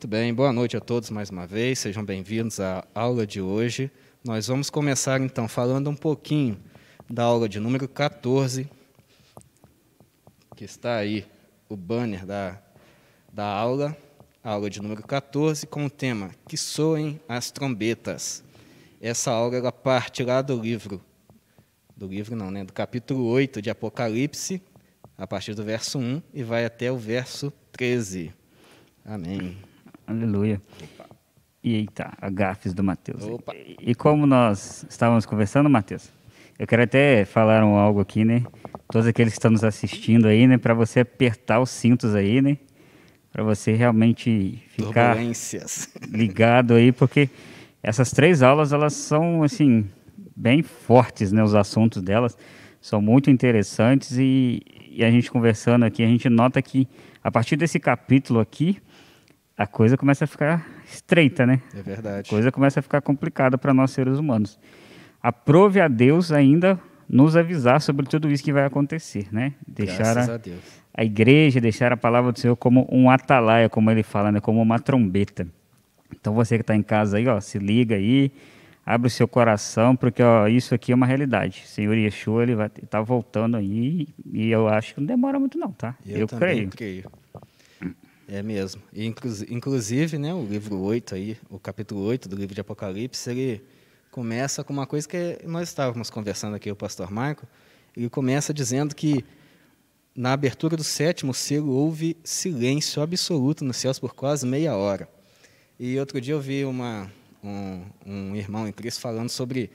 Muito bem, boa noite a todos mais uma vez, sejam bem-vindos à aula de hoje. Nós vamos começar então falando um pouquinho da aula de número 14, que está aí o banner da, da aula, a aula de número 14, com o tema Que soem as trombetas. Essa aula ela parte lá do livro, do livro não, né, do capítulo 8 de Apocalipse, a partir do verso 1 e vai até o verso 13. Amém. Aleluia. E eita, agafes do Mateus. Opa. E como nós estávamos conversando, Mateus, eu quero até falar um algo aqui, né? Todos aqueles que estão nos assistindo aí, né? Para você apertar os cintos aí, né? Para você realmente ficar ligado aí, porque essas três aulas, elas são, assim, bem fortes, né? Os assuntos delas são muito interessantes e, e a gente conversando aqui, a gente nota que a partir desse capítulo aqui, a coisa começa a ficar estreita, né? É verdade. A coisa começa a ficar complicada para nós seres humanos. Aprove a Deus ainda nos avisar sobre tudo isso que vai acontecer, né? Deixar a, a, a, igreja, deixar a palavra do Senhor como um atalaia, como ele fala, né? Como uma trombeta. Então você que está em casa aí, ó, se liga aí, abre o seu coração, porque ó, isso aqui é uma realidade. O Senhor Yeshua, ele vai estar tá voltando aí, e eu acho que não demora muito não, tá? Eu, eu creio. creio. É mesmo. E, inclusive, né, o livro 8 aí, o capítulo 8 do livro de Apocalipse, ele começa com uma coisa que nós estávamos conversando aqui, o pastor Marco, ele começa dizendo que na abertura do sétimo selo houve silêncio absoluto nos céus por quase meia hora. E outro dia eu vi uma, um, um irmão em Cristo falando sobre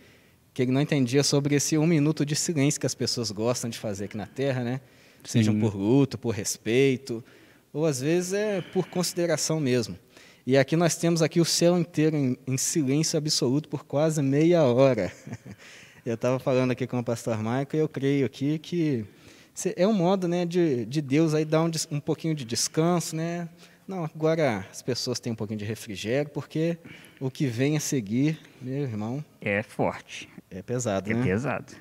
que ele não entendia sobre esse um minuto de silêncio que as pessoas gostam de fazer aqui na Terra, né? Sejam por luto, por respeito, ou às vezes é por consideração mesmo. E aqui nós temos aqui o céu inteiro em, em silêncio absoluto por quase meia hora. Eu estava falando aqui com o pastor Michael e eu creio aqui que é um modo né, de, de Deus aí dar um, um pouquinho de descanso, né? Não, agora as pessoas têm um pouquinho de refrigério, porque o que vem a seguir, meu irmão... É forte. É pesado, é né? É pesado.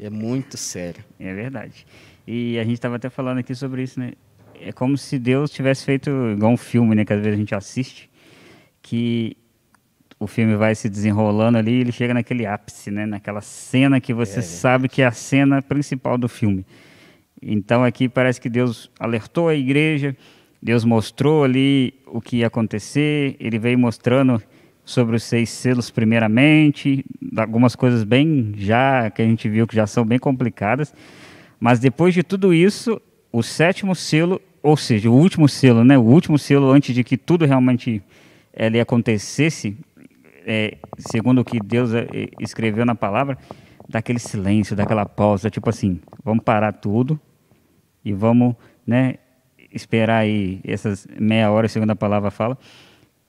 É muito sério. É verdade. E a gente estava até falando aqui sobre isso, né? É como se Deus tivesse feito igual um filme, né, que às vezes a gente assiste, que o filme vai se desenrolando ali e ele chega naquele ápice, né, naquela cena que você é. sabe que é a cena principal do filme. Então aqui parece que Deus alertou a igreja, Deus mostrou ali o que ia acontecer, ele veio mostrando sobre os seis selos primeiramente, algumas coisas bem já que a gente viu que já são bem complicadas, mas depois de tudo isso, o sétimo selo, ou seja, o último selo, né, o último selo antes de que tudo realmente ele acontecesse, é, segundo o que Deus é, escreveu na palavra, daquele silêncio, daquela pausa, tipo assim, vamos parar tudo e vamos, né, esperar aí essas meia hora, segundo a palavra fala,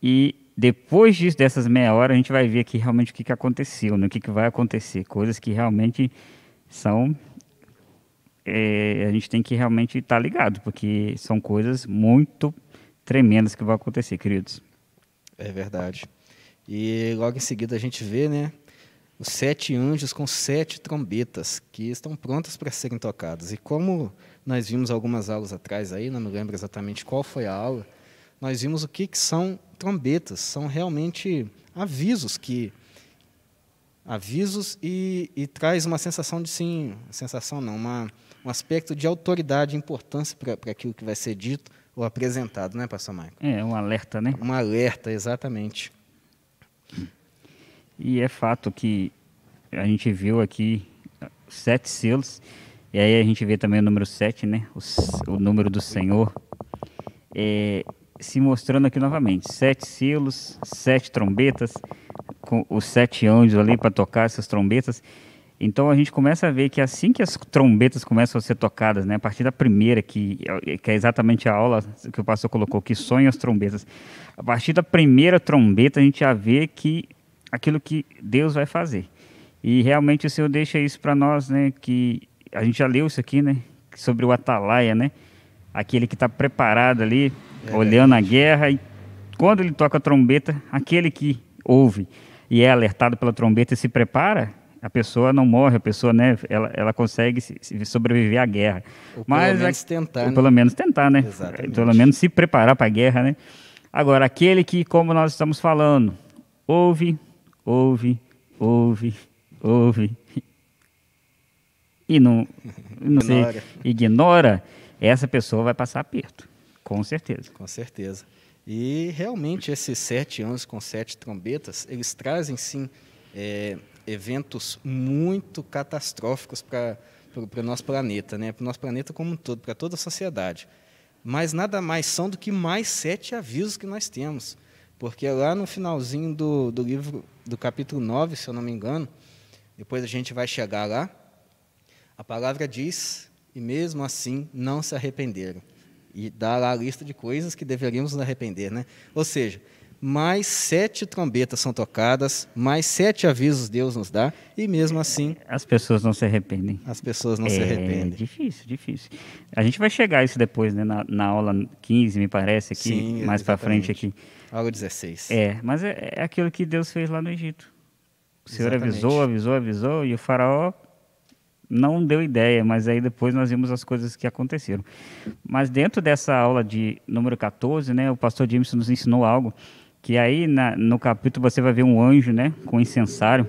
e depois disso, dessas meia hora, a gente vai ver aqui realmente o que, que aconteceu, né, o que, que vai acontecer, coisas que realmente são é, a gente tem que realmente estar tá ligado, porque são coisas muito tremendas que vão acontecer, queridos. É verdade. E logo em seguida a gente vê, né, os sete anjos com sete trombetas que estão prontas para serem tocadas. E como nós vimos algumas aulas atrás aí, não me lembro exatamente qual foi a aula, nós vimos o que, que são trombetas. São realmente avisos que avisos e, e traz uma sensação de sim, sensação não, uma um aspecto de autoridade e importância para aquilo que vai ser dito ou apresentado, né, pastor Michael? É, um alerta, né? Um alerta, exatamente. E é fato que a gente viu aqui sete selos, e aí a gente vê também o número sete, né? O, o número do Senhor. É, se mostrando aqui novamente. Sete selos, sete trombetas, com os sete anjos ali para tocar essas trombetas. Então a gente começa a ver que assim que as trombetas começam a ser tocadas, né, a partir da primeira, que, que é exatamente a aula que o pastor colocou, que sonham as trombetas, a partir da primeira trombeta a gente já vê que aquilo que Deus vai fazer. E realmente o Senhor deixa isso para nós, né, que a gente já leu isso aqui, né, sobre o atalaia, né, aquele que está preparado ali, é olhando a guerra, e quando ele toca a trombeta, aquele que ouve e é alertado pela trombeta e se prepara, a pessoa não morre, a pessoa, né, ela, ela consegue sobreviver à guerra. Ou Mas, pelo menos tentar, né? Pelo menos tentar, né? Exatamente. Pelo menos se preparar para a guerra, né? Agora, aquele que, como nós estamos falando, ouve, ouve, ouve, ouve, e não, não ignora. Ignora, essa pessoa vai passar aperto, com certeza. Com certeza. E realmente esses sete anos com sete trombetas, eles trazem sim é, eventos muito catastróficos para o nosso planeta, né? para o nosso planeta como um todo, para toda a sociedade. Mas nada mais são do que mais sete avisos que nós temos. Porque lá no finalzinho do, do livro, do capítulo 9, se eu não me engano, depois a gente vai chegar lá, a palavra diz, e mesmo assim não se arrependeram e dá lá a lista de coisas que deveríamos nos arrepender, né? Ou seja, mais sete trombetas são tocadas, mais sete avisos Deus nos dá, e mesmo assim. As pessoas não se arrependem. As pessoas não é se arrependem. Difícil, difícil. A gente vai chegar a isso depois, né? Na, na aula 15, me parece, aqui, Sim, mais para frente aqui. Aula 16. É, mas é, é, aquilo que Deus fez lá no Egito. O Senhor exatamente. avisou, avisou, avisou, e o faraó não deu ideia, mas aí depois nós vimos as coisas que aconteceram. Mas dentro dessa aula de número 14, né, o pastor Jameson nos ensinou algo, que aí na, no capítulo você vai ver um anjo, né, com incensário,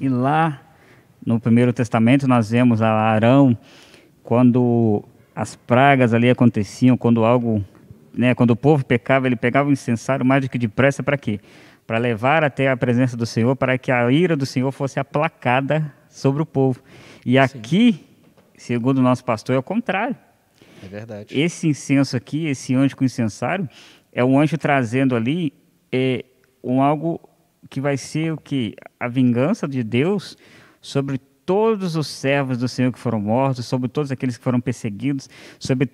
e lá no Primeiro Testamento nós vemos a Arão, quando as pragas ali aconteciam, quando algo, né, quando o povo pecava, ele pegava o incensário mais do que depressa para quê? Para levar até a presença do Senhor, para que a ira do Senhor fosse aplacada sobre o povo. E aqui, Sim. segundo o nosso pastor, é o contrário. É verdade. Esse incenso aqui, esse anjo com incensário, é um anjo trazendo ali é, um algo que vai ser o que? A vingança de Deus sobre todos os servos do Senhor que foram mortos, sobre todos aqueles que foram perseguidos, sobre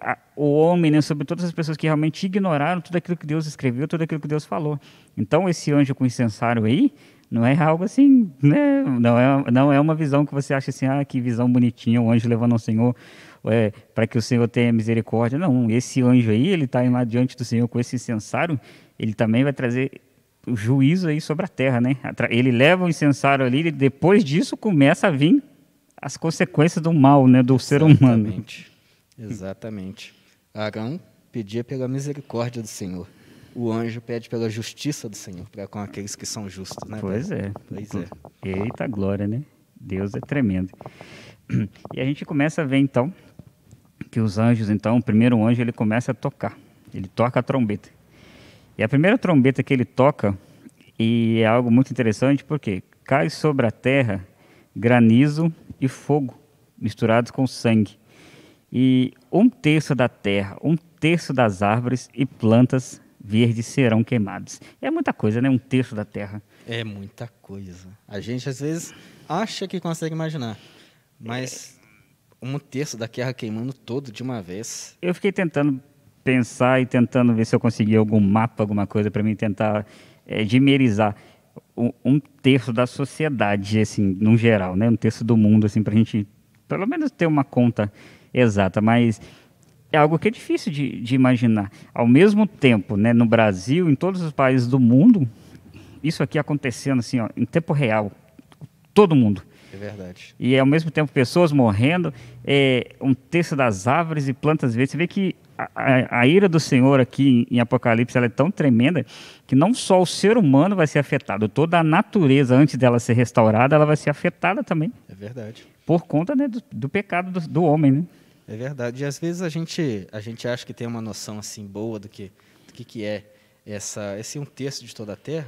a, o homem, né, sobre todas as pessoas que realmente ignoraram tudo aquilo que Deus escreveu, tudo aquilo que Deus falou. Então esse anjo com incensário aí não é algo assim, né? Não é, não é uma visão que você acha assim, ah, que visão bonitinha, o anjo levando ao Senhor é, para que o Senhor tenha misericórdia. Não, esse anjo aí, ele está lá diante do Senhor com esse incensário, ele também vai trazer o juízo aí sobre a terra, né? Ele leva o incensário ali e depois disso começa a vir as consequências do mal, né, do ser humano. Exatamente. Exatamente. Arão pedia pela misericórdia do Senhor o anjo pede pela justiça do Senhor para com aqueles que são justos, né? Pois é. Pois é. Eita glória, né? Deus é tremendo. E a gente começa a ver então que os anjos, então, o primeiro anjo ele começa a tocar. Ele toca a trombeta. E a primeira trombeta que ele toca e é algo muito interessante porque cai sobre a terra granizo e fogo misturados com sangue. E um terço da terra, um terço das árvores e plantas verdes serão queimados. É muita coisa, né? Um terço da terra. É muita coisa. A gente às vezes acha que consegue imaginar, mas é... um terço da terra queimando todo de uma vez. Eu fiquei tentando pensar e tentando ver se eu conseguia algum mapa, alguma coisa para mim tentar é, dimerizar um, terço da sociedade, assim, no geral, né? Um terço do mundo, assim, para a gente pelo menos ter uma conta exata. Mas é algo que é difícil de, de imaginar. Ao mesmo tempo, né, no Brasil, em todos os países do mundo, isso aqui acontecendo assim, ó, em tempo real, todo mundo. É verdade. E ao mesmo tempo pessoas morrendo, é, um terço das árvores e plantas verdes. Você vê que a, a, a, ira do Senhor aqui em Apocalipse ela é tão tremenda que não só o ser humano vai ser afetado, toda a natureza antes dela ser restaurada, ela vai ser afetada também. É verdade. Por conta né, do, do pecado do, do homem, né? É verdade. E às vezes a gente, a gente acha que tem uma noção assim boa do que, do que, que é essa, esse um terço de toda a Terra,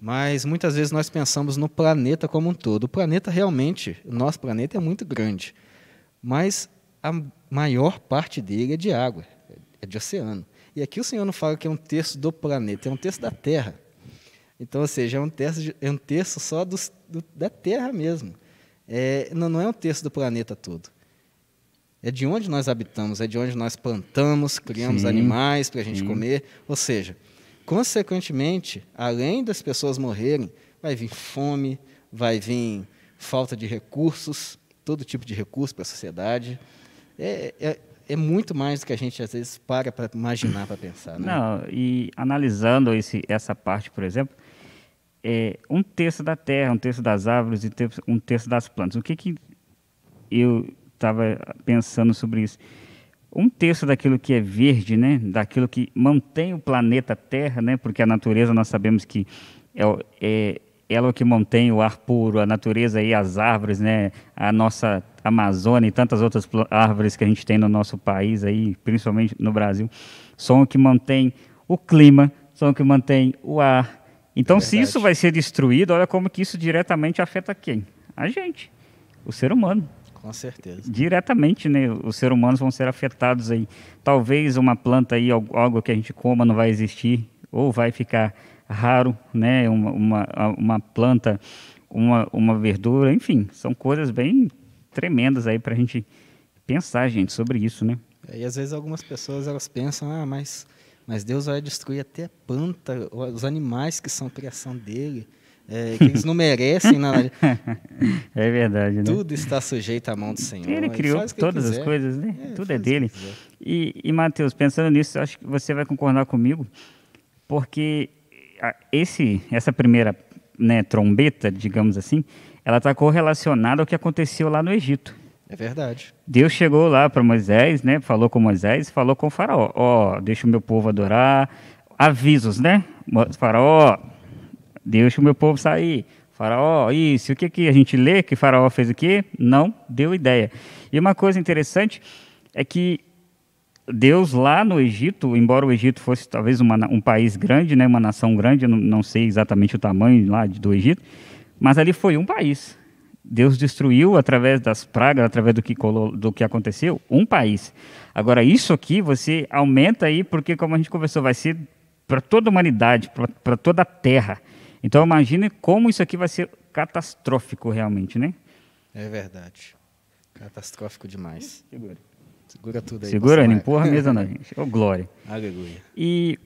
mas muitas vezes nós pensamos no planeta como um todo. O planeta realmente, o nosso planeta é muito grande, mas a maior parte dele é de água, é de oceano. E aqui o Senhor não fala que é um terço do planeta, é um terço da Terra. Então, ou seja, é um terço, de, é um terço só do, da Terra mesmo. É, não, não é um terço do planeta todo é de onde nós habitamos, é de onde nós plantamos, criamos sim, animais para a gente sim. comer. Ou seja, consequentemente, além das pessoas morrerem, vai vir fome, vai vir falta de recursos, todo tipo de recurso para a sociedade. É, é, é, muito mais do que a gente às vezes para para imaginar, para pensar. Né? Não, e analisando esse, essa parte, por exemplo, é um terço da terra, um terço das árvores e um terço das plantas. O que, que eu estava pensando sobre isso. um terço daquilo que é verde, né, daquilo que mantém o planeta Terra, né, porque a natureza nós sabemos que é, é ela é o que mantém o ar puro, a natureza e as árvores, né, a nossa Amazônia e tantas outras árvores que a gente tem no nosso país aí, principalmente no Brasil, são o que mantém o clima, são o que mantém o ar. Então, é se isso vai ser destruído, olha como que isso diretamente afeta quem? A gente, o ser humano. Com certeza. Diretamente, né? Os seres humanos vão ser afetados aí. Talvez uma planta aí, algo que a gente coma não vai existir, ou vai ficar raro, né? Uma, uma, uma planta, uma, uma verdura, enfim, são coisas bem tremendas aí para a gente pensar, gente, sobre isso, né? É, e às vezes algumas pessoas elas pensam, ah, mas, mas Deus vai destruir até a planta, os animais que são criação dele é, que eles não merecem nada. é verdade, né? Tudo está sujeito à mão do Senhor. Ele criou todas as coisas, né? É, Tudo é dele. E, e Mateus, pensando nisso, acho que você vai concordar comigo, porque esse, essa primeira né, trombeta, digamos assim, ela está correlacionada ao que aconteceu lá no Egito. É verdade. Deus chegou lá para Moisés, né? Falou com Moisés, falou com o faraó. Ó, oh, deixa o meu povo adorar. Avisos, né? Faraó, deixa o meu povo sair. Faraó, isso, o que, que a gente lê que Faraó fez o quê? Não deu ideia. E uma coisa interessante é que Deus lá no Egito, embora o Egito fosse talvez uma, um país grande, né, uma nação grande, não, não sei exatamente o tamanho lá do Egito, mas ali foi um país. Deus destruiu através das pragas, através do que, do que aconteceu, um país. Agora, isso aqui você aumenta aí, porque, como a gente conversou, vai ser para toda a humanidade, para toda a terra. Então imagine como isso aqui vai ser catastrófico realmente, né? É verdade. Catastrófico demais. Segura. Segura tudo aí. Segura, não empurra a mesa não, gente. Ô, oh, glória. Aleluia. E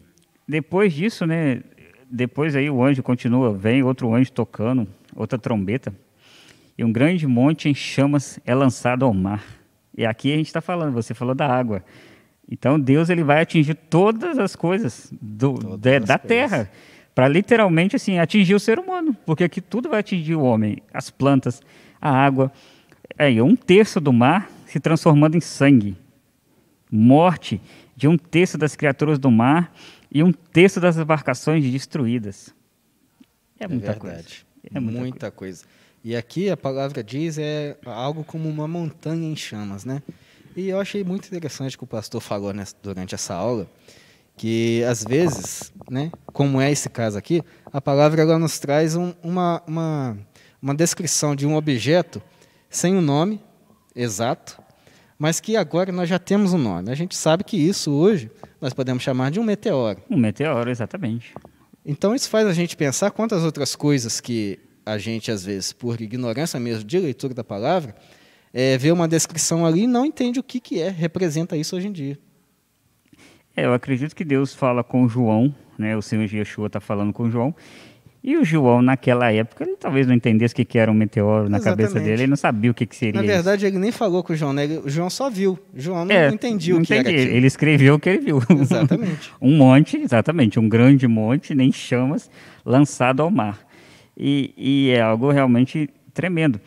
depois disso, né, depois aí o anjo continua, vem outro anjo tocando, outra trombeta, e um grande monte em chamas é lançado ao mar. E aqui a gente está falando, você falou da água. Então Deus ele vai atingir todas as coisas do, todas de, as da coisas. terra para literalmente assim atingir o ser humano, porque aqui tudo vai atingir o homem, as plantas, a água. É, um terço do mar se transformando em sangue, morte de um terço das criaturas do mar e um terço das embarcações destruídas. É, é muita coisa. É muita, muita coisa. coisa. E aqui a palavra diz é algo como uma montanha em chamas, né? E eu achei muito interessante que o pastor falou nessa, durante essa aula, que às vezes, né, como é esse caso aqui, a palavra ela nos traz um, uma, uma, uma descrição de um objeto sem o um nome exato, mas que agora nós já temos um nome. A gente sabe que isso hoje nós podemos chamar de um meteoro. Um meteoro, exatamente. Então isso faz a gente pensar quantas outras coisas que a gente, às vezes, por ignorância mesmo de leitura da palavra, é, vê uma descrição ali e não entende o que, que é, representa isso hoje em dia. É, eu acredito que Deus fala com João, né? O Senhor Yeshua está falando com João. E o João, naquela época, ele talvez não entendesse o que, era um meteoro na Exatamente. cabeça dele, ele não sabia o que, que seria. Na verdade, isso. ele nem falou com o João, né? O João só viu. O João não, é, entendia não o que entendi. era aquilo. Ele escreveu o que ele viu. Exatamente. um monte, exatamente, um grande monte, nem chamas, lançado ao mar. E, e é algo realmente tremendo.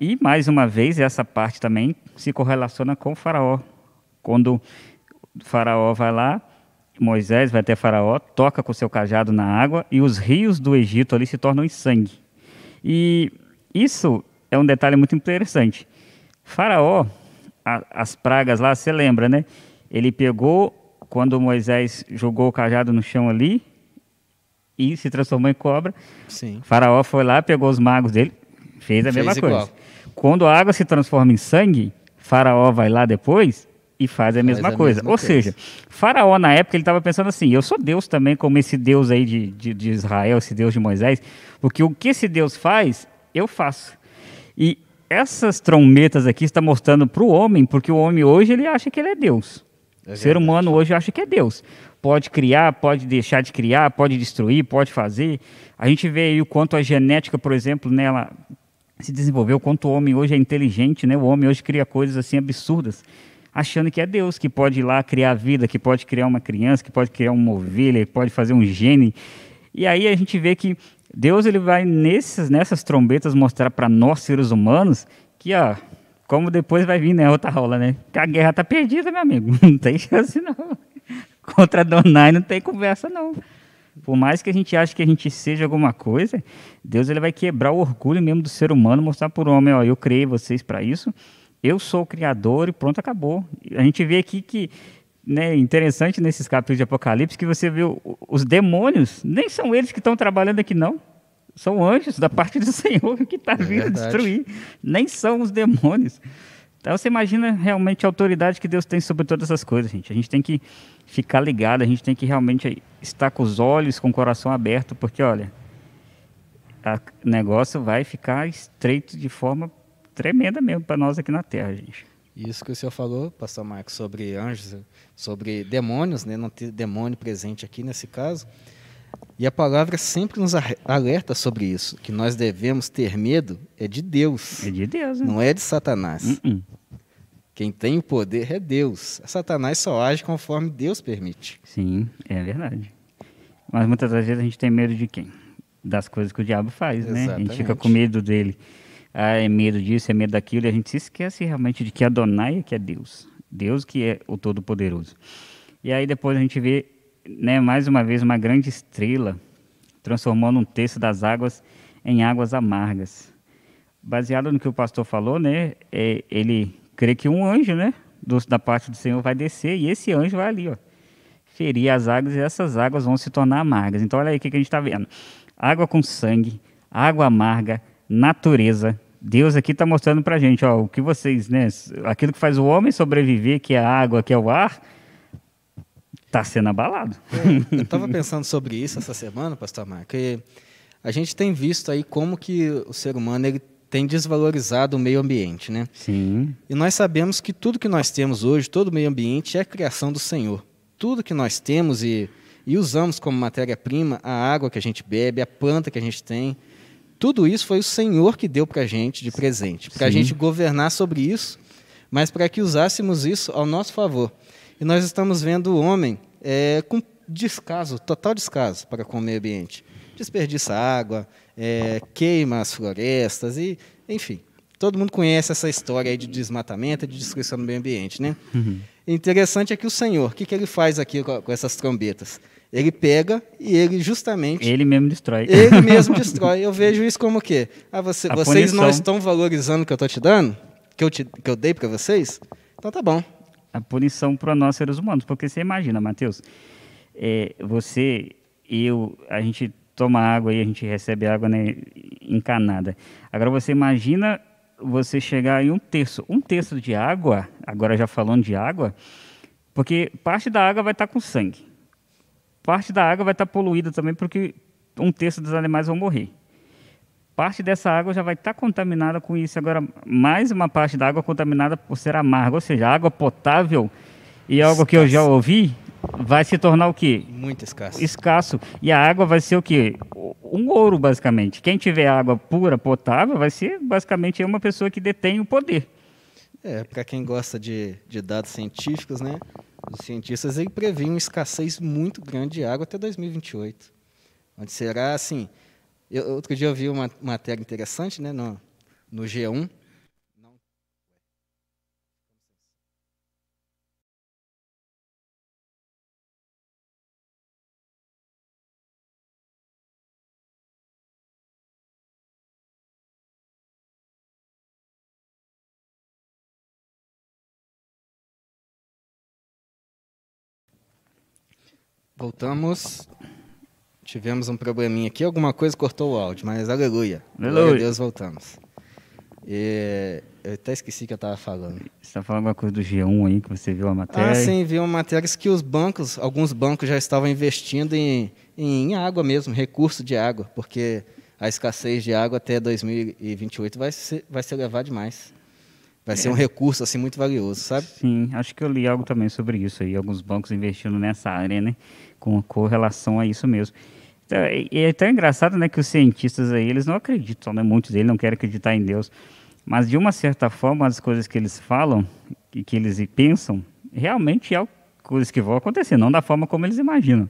E, mais uma vez, essa parte também se correlaciona com o faraó. Quando Faraó vai lá, Moisés vai até Faraó, toca com seu cajado na água e os rios do Egito ali se tornam em sangue. E isso é um detalhe muito interessante. Faraó, a, as pragas lá, você lembra, né? Ele pegou, quando Moisés jogou o cajado no chão ali e se transformou em cobra. Sim. Faraó foi lá, pegou os magos dele, fez a fez mesma igual. coisa. Quando a água se transforma em sangue, Faraó vai lá depois e faz a mesma faz a coisa. Mesma Ou coisa. seja, Faraó na época ele estava pensando assim: eu sou Deus também, como esse Deus aí de, de, de, Israel, esse Deus de Moisés, porque o que esse Deus faz, eu faço. E essas trombetas aqui está mostrando para o homem, porque o homem hoje ele acha que ele é Deus. É o ser humano hoje acha que é Deus. Pode criar, pode deixar de criar, pode destruir, pode fazer. A gente vê aí o quanto a genética, por exemplo, nela se desenvolveu, quanto o homem hoje é inteligente, né? O homem hoje cria coisas assim absurdas achando que é Deus que pode ir lá criar vida, que pode criar uma criança, que pode criar uma ovelha, que pode fazer um gene. E aí a gente vê que Deus ele vai nessas, nessas trombetas mostrar para nós seres humanos que ó, como depois vai vir, né, outra rola, né? Que a guerra tá perdida, meu amigo. Não tem chance, não. Contra Donai não tem conversa, não. Por mais que a gente ache que a gente seja alguma coisa, Deus ele vai quebrar o orgulho mesmo do ser humano, mostrar para o homem, ó, eu criei vocês para isso, eu sou o criador e pronto, acabou. A gente vê aqui que né, interessante nesses capítulos de Apocalipse que você vê os demônios, nem são eles que estão trabalhando aqui, não. São anjos da parte do Senhor que está é vindo verdade. destruir. Nem são os demônios. Então você imagina realmente a autoridade que Deus tem sobre todas essas coisas, gente. A gente tem que ficar ligado, a gente tem que realmente estar com os olhos, com o coração aberto, porque olha, o negócio vai ficar estreito de forma tremenda mesmo para nós aqui na Terra, gente. Isso que o senhor falou, pastor Marcos, sobre anjos, sobre demônios, né? não ter demônio presente aqui nesse caso. E a palavra sempre nos alerta sobre isso, que nós devemos ter medo é de Deus. É de Deus, né? Não é de Satanás. Uh -uh. Quem tem o poder é Deus. Satanás só age conforme Deus permite. Sim, é verdade. Mas muitas das vezes a gente tem medo de quem? Das coisas que o diabo faz, Exatamente. né? A gente fica com medo dele. Ah, é medo disso, é medo daquilo, e a gente se esquece realmente de que Adonai é que é Deus. Deus que é o Todo-Poderoso. E aí depois a gente vê né, mais uma vez, uma grande estrela transformando um terço das águas em águas amargas. Baseado no que o pastor falou, né, é, ele crê que um anjo, né, do, da parte do Senhor vai descer e esse anjo vai ali, ó, ferir as águas e essas águas vão se tornar amargas. Então, olha aí o que, que a gente está vendo: água com sangue, água amarga, natureza. Deus aqui está mostrando para a gente, ó, o que vocês, né, aquilo que faz o homem sobreviver, que é a água, que é o ar, Está sendo abalado. É, eu estava pensando sobre isso essa semana, pastor Marco, e a gente tem visto aí como que o ser humano ele tem desvalorizado o meio ambiente, né? Sim. E nós sabemos que tudo que nós temos hoje, todo o meio ambiente é criação do Senhor. Tudo que nós temos e, e usamos como matéria-prima, a água que a gente bebe, a planta que a gente tem, tudo isso foi o Senhor que deu para a gente de presente, para a gente governar sobre isso, mas para que usássemos isso ao nosso favor. E nós estamos vendo o homem é, com descaso, total descaso para com o meio ambiente. Desperdiça água, é, queima as florestas e, enfim, todo mundo conhece essa história de desmatamento e de destruição do meio ambiente, né? Uhum. Interessante é que o Senhor, o que, que ele faz aqui com, com essas trombetas? Ele pega e ele justamente. Ele mesmo destrói. Ele mesmo destrói. Eu vejo isso como o quê? Ah, você, vocês não estão valorizando o que eu estou te dando? Que eu, te, que eu dei para vocês? Então tá bom a punição para nós seres humanos. Porque você imagina, Mateus, é, você, eu, a gente toma água e a gente recebe água né, encanada. Agora você imagina você chegar em um terço, um terço de água, agora já falando de água, porque parte da água vai estar com sangue. Parte da água vai estar poluída também, porque um terço dos animais vão morrer parte dessa água já vai estar contaminada com isso. Agora, mais uma parte da água contaminada por ser amarga, ou seja, água potável e algo que eu já ouvi vai se tornar o quê? Muito escasso. Escasso. E a água vai ser o quê? Um ouro, basicamente. Quem tiver água pura, potável, vai ser basicamente uma pessoa que detém o poder. É, para quem gosta de, de dados científicos, né? Os cientistas ele prevêem uma escassez muito grande de água até 2028. Onde será assim, eu, outro dia eu vi uma matéria interessante né, no, no G1. Voltamos. Tivemos um probleminha aqui, alguma coisa cortou o áudio, mas aleluia. Aleluia. Glória a Deus, voltamos. E, eu até esqueci que eu estava falando. Você está falando alguma coisa do G1 aí, que você viu a matéria? Ah, sim, vi uma matéria que os bancos, alguns bancos já estavam investindo em, em água mesmo, recurso de água, porque a escassez de água até 2028 vai ser, vai ser elevada demais. Vai é. ser um recurso assim muito valioso, sabe? Sim, acho que eu li algo também sobre isso aí, alguns bancos investindo nessa área, né? Com correlação a isso mesmo. Então, e é tão engraçado, né, que os cientistas aí, eles não acreditam, né, muitos deles não querem acreditar em Deus, mas de uma certa forma as coisas que eles falam e que eles pensam realmente é coisas que vão acontecer, não da forma como eles imaginam.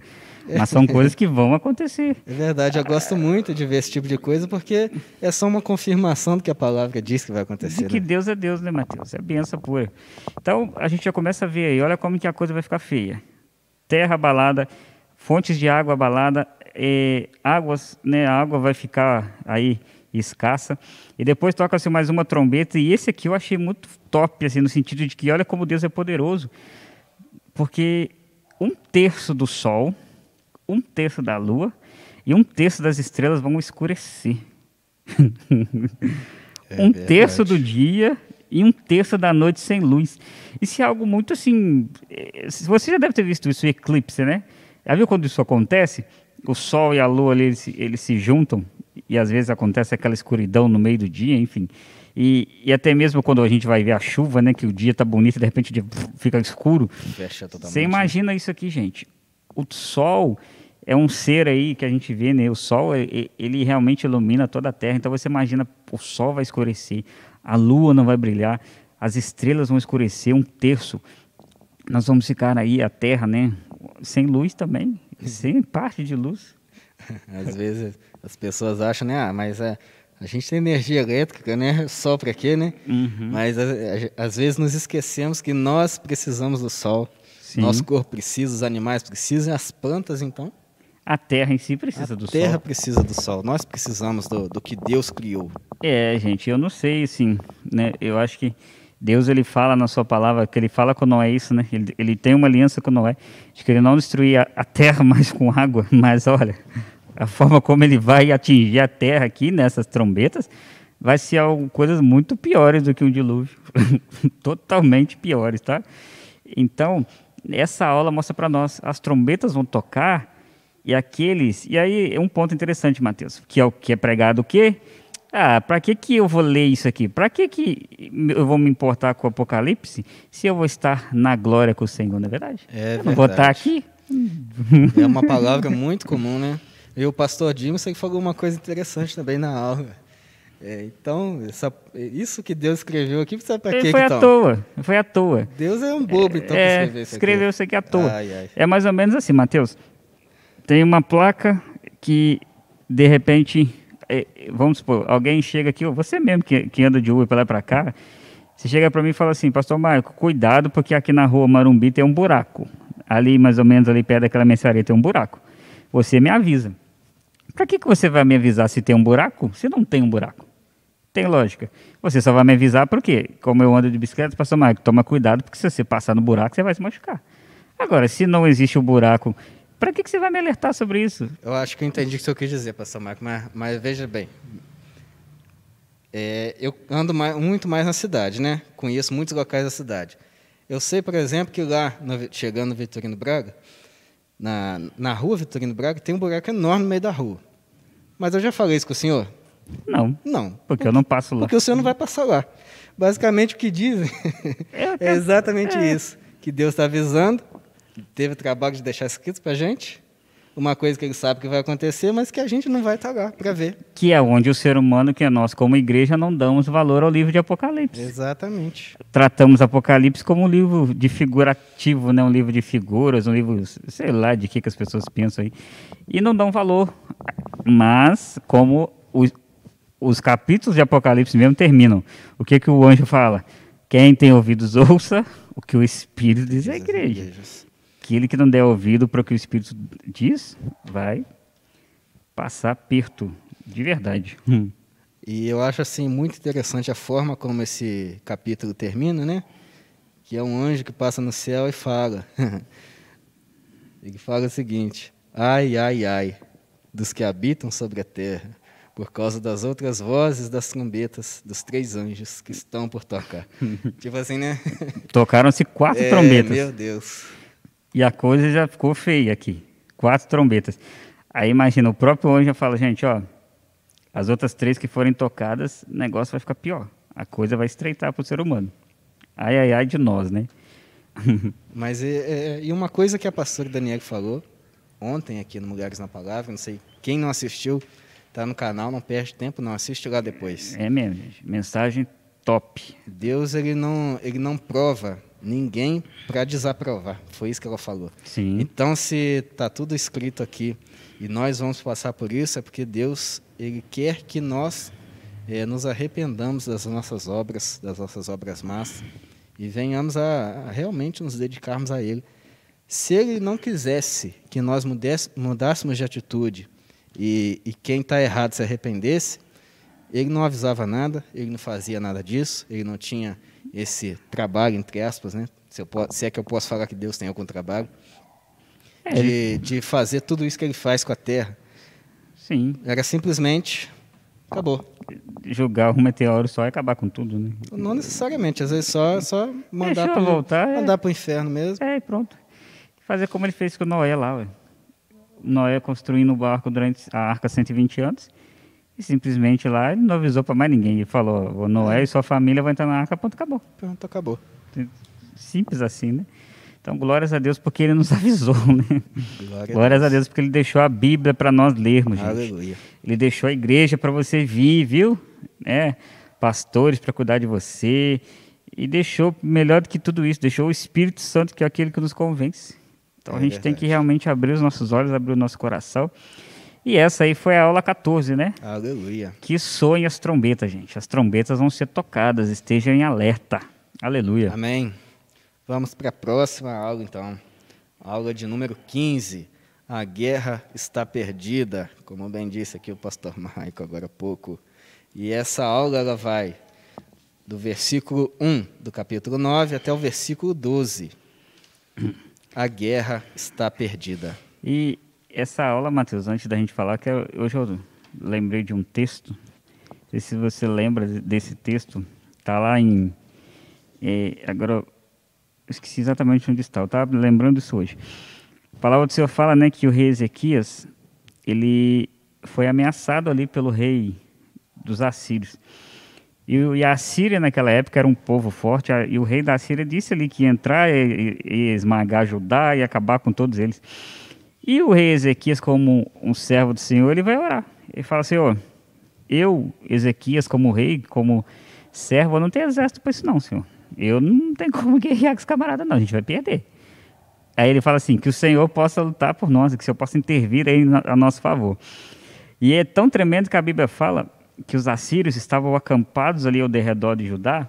Mas são coisas que vão acontecer. É verdade, eu gosto muito de ver esse tipo de coisa porque é só uma confirmação do que a palavra diz que vai acontecer. De que né? Deus é Deus, né, Mateus? É benção pura. Então, a gente já começa a ver aí, olha como que a coisa vai ficar feia. Terra abalada, fontes de água abalada, eh, águas, né, a água vai ficar aí escassa. E depois toca-se mais uma trombeta, e esse aqui eu achei muito top, assim, no sentido de que olha como Deus é poderoso. Porque um terço do sol, um terço da lua e um terço das estrelas vão escurecer. É um verdade. terço do dia e um terço da noite sem luz. Isso é algo muito assim. eh, Você já deve ter visto isso, o eclipse, né? Já viu quando isso acontece? O sol e a lua ali, eles, se- eles se juntam e às vezes acontece aquela escuridão no meio do dia, enfim. E, e até mesmo quando a gente vai ver a chuva, né? Que o dia tá bonito e de repente o dia fica escuro. Fecha totalmente. Você imagina isso aqui, gente. O Sol é um ser aí que a gente vê, né? O Sol, ele realmente ilumina toda a Terra. Então você imagina, o Sol vai escurecer, a Lua não vai brilhar, as estrelas vão escurecer um terço. Nós vamos ficar aí, a Terra, né? Sem luz também, sem parte de luz. Às vezes as pessoas acham, né? Ah, mas é, a gente tem energia elétrica, né? Sol para quê, né? Uhum. Mas a- a- às vezes nos esquecemos que nós precisamos do sol. Sim. Nosso corpo precisa, os animais precisam, as plantas, então. A Terra em si precisa a do terra Sol. precisa do sol. Nós precisamos do, do que Deus criou. É, gente, eu não sei, assim, né? Eu acho que Deus, ele fala na sua palavra, que ele fala com Noé isso, né? Ele, ele tem uma aliança com Noé, de que ele não destruir a, a terra mais com água, mas olha, a forma como ele vai atingir a terra aqui nessas trombetas, vai ser algo, coisas muito piores do que um dilúvio. Totalmente piores, tá? Então, essa aula mostra para nós, as trombetas vão tocar e aqueles. E aí é um ponto interessante, Mateus, que é o que é pregado o quê? Ah, para que que eu vou ler isso aqui? Para que que eu vou me importar com o Apocalipse se eu vou estar na glória com o Senhor, não é verdade? É eu não vou estar verdade. aqui? É uma palavra muito comum, né? E o pastor Dimas ele falou uma coisa interessante também na aula. É, então, essa- isso que Deus escreveu aqui, sabe para quê, foi então? à toa, foi à toa. Deus é um bobo, então, é, escrever isso escreveu isso aqui à toa. Ai, ai. É mais ou menos assim, Mateus. Tem uma placa que, de repente, é, vamos supor, alguém chega aqui, você mesmo que, que anda de Uber para lá e para cá, você chega para mim e fala assim, Pastor Marco, cuidado porque aqui na rua Marumbi tem um buraco. Ali, mais ou menos, ali perto daquela mensaria tem um buraco. Você me avisa. Para que, que você vai me avisar se tem um buraco? Se não tem um buraco. Tem lógica. Você só vai me avisar porque, como eu ando de bicicleta, pastor Marco, toma cuidado, porque se você passar no buraco, você vai se machucar. Agora, se não existe o buraco, para que, que você vai me alertar sobre isso? Eu acho que eu entendi o que você quis dizer, pastor Marco, mas, mas veja bem. É, eu ando mais- muito mais na cidade, né? Conheço muitos locais da cidade. Eu sei, por exemplo, que lá, no- chegando no Vitorino Braga, na, na rua Vitorino Braga, tem um buraco enorme no meio da rua. Mas eu já falei isso com o senhor? Não, Não. porque eu não passo lá. Porque o senhor não vai passar lá. Basicamente, o que dizem É, é exatamente é. isso. Que Deus está avisando, teve o trabalho de deixar escrito para a gente, uma coisa que ele sabe que vai acontecer, mas que a gente não vai estar lá para ver. Que é onde o ser humano, que é nós como igreja, não damos valor ao livro de Apocalipse. Exatamente. Tratamos Apocalipse como um livro de figurativo, né? um livro de figuras, um livro, sei lá, de que, que as pessoas pensam aí. E não dão valor. Mas, como os, os capítulos de Apocalipse mesmo terminam, o que, que o anjo fala? Quem tem ouvidos, ouça o que o Espírito diz à igreja. igrejas. Aquele que não der ouvido para o que o Espírito diz, vai passar perto, de verdade. Hum. E eu acho assim muito interessante a forma como esse capítulo termina, né? Que é um anjo que passa no céu e fala. Ele fala o seguinte: Ai, ai, ai, dos que habitam sobre a terra, por causa das outras vozes das trombetas dos três anjos que estão por tocar. tipo assim, né? Tocaram-se quatro É, trombetas. Meu Deus. E a coisa já ficou feia aqui. Quatro trombetas. Aí imagina, o próprio anjo fala, gente, ó, as outras três que forem tocadas, o negócio vai ficar pior. A coisa vai estreitar para o ser humano. Ai, ai, ai de nós, né? Mas é, é, e uma coisa que a pastora Daniela falou ontem aqui no Mulheres na Palavra, não sei quem não assistiu, tá no canal, não perde tempo, não assiste lá depois. É mesmo, gente. Mensagem top. Deus ele não ele não prova ninguém para desaprovar. Foi isso que ela falou. Sim. Então, se está tudo escrito aqui e nós vamos passar por isso, é porque Deus ele quer que nós é, nos arrependamos das nossas obras, das nossas obras más, e venhamos a, a realmente nos dedicarmos a Ele. Se Ele não quisesse que nós mudássemos de atitude e, e quem está errado se arrependesse, Ele não avisava nada, Ele não fazia nada disso, Ele não tinha esse trabalho, entre aspas, né? se, posso, se é que eu posso falar que Deus tem algum trabalho, é. de, de fazer tudo isso que Ele faz com a terra. Sim. Era simplesmente acabou. Jogar um meteoro só e acabar com tudo, né? Não necessariamente, às vezes só, só mandar para voltar, mandar é. para o inferno mesmo. É, pronto. Fazer como ele fez com Noé lá, ué. Noé construindo o barco durante a arca 120 anos. E simplesmente lá ele não avisou para mais ninguém. Ele falou: o Noé é. e sua família vão entrar na arca, pronto, acabou. Pronto, acabou. Simples assim, né? Então, glórias a Deus porque ele nos avisou, né? Glória glórias a Deus. a Deus porque ele deixou a Bíblia para nós lermos, gente. Aleluia. Ele deixou a igreja para você vir, viu? É, pastores para cuidar de você. E deixou, melhor do que tudo isso, deixou o Espírito Santo, que é aquele que nos convence. Então, é a gente verdade. tem que realmente abrir os nossos olhos, abrir o nosso coração. E essa aí foi a aula 14, né? Aleluia. Que soem as trombetas, gente. As trombetas vão ser tocadas, estejam em alerta. Aleluia. Amém. Vamos para a próxima aula, então. Aula de número 15. A guerra está perdida, como bem disse aqui o pastor Maico agora há pouco. E essa aula ela vai do versículo 1 do capítulo 9 até o versículo 12. A guerra está perdida. E essa aula, Mateus, antes da gente falar, que hoje eu lembrei de um texto. Não sei se você lembra desse texto. Está lá em. É, agora esqueci exatamente onde está, eu estava lembrando isso hoje. A palavra do Senhor fala né, que o rei Ezequias ele foi ameaçado ali pelo rei dos assírios. E, e a Síria naquela época era um povo forte, e o rei da Síria disse ali que ia entrar e, e esmagar Judá e acabar com todos eles. E o rei Ezequias, como um servo do Senhor, ele vai orar. Ele fala, Senhor, eu, Ezequias, como rei, como servo, eu não tenho exército para isso não, Senhor. Eu não tenho como guerrear com esse camarada, não. A gente vai perder. Aí ele fala assim: que o Senhor possa lutar por nós, que o Senhor possa intervir aí a nosso favor. E é tão tremendo que a Bíblia fala que os assírios estavam acampados ali ao derredor de Judá,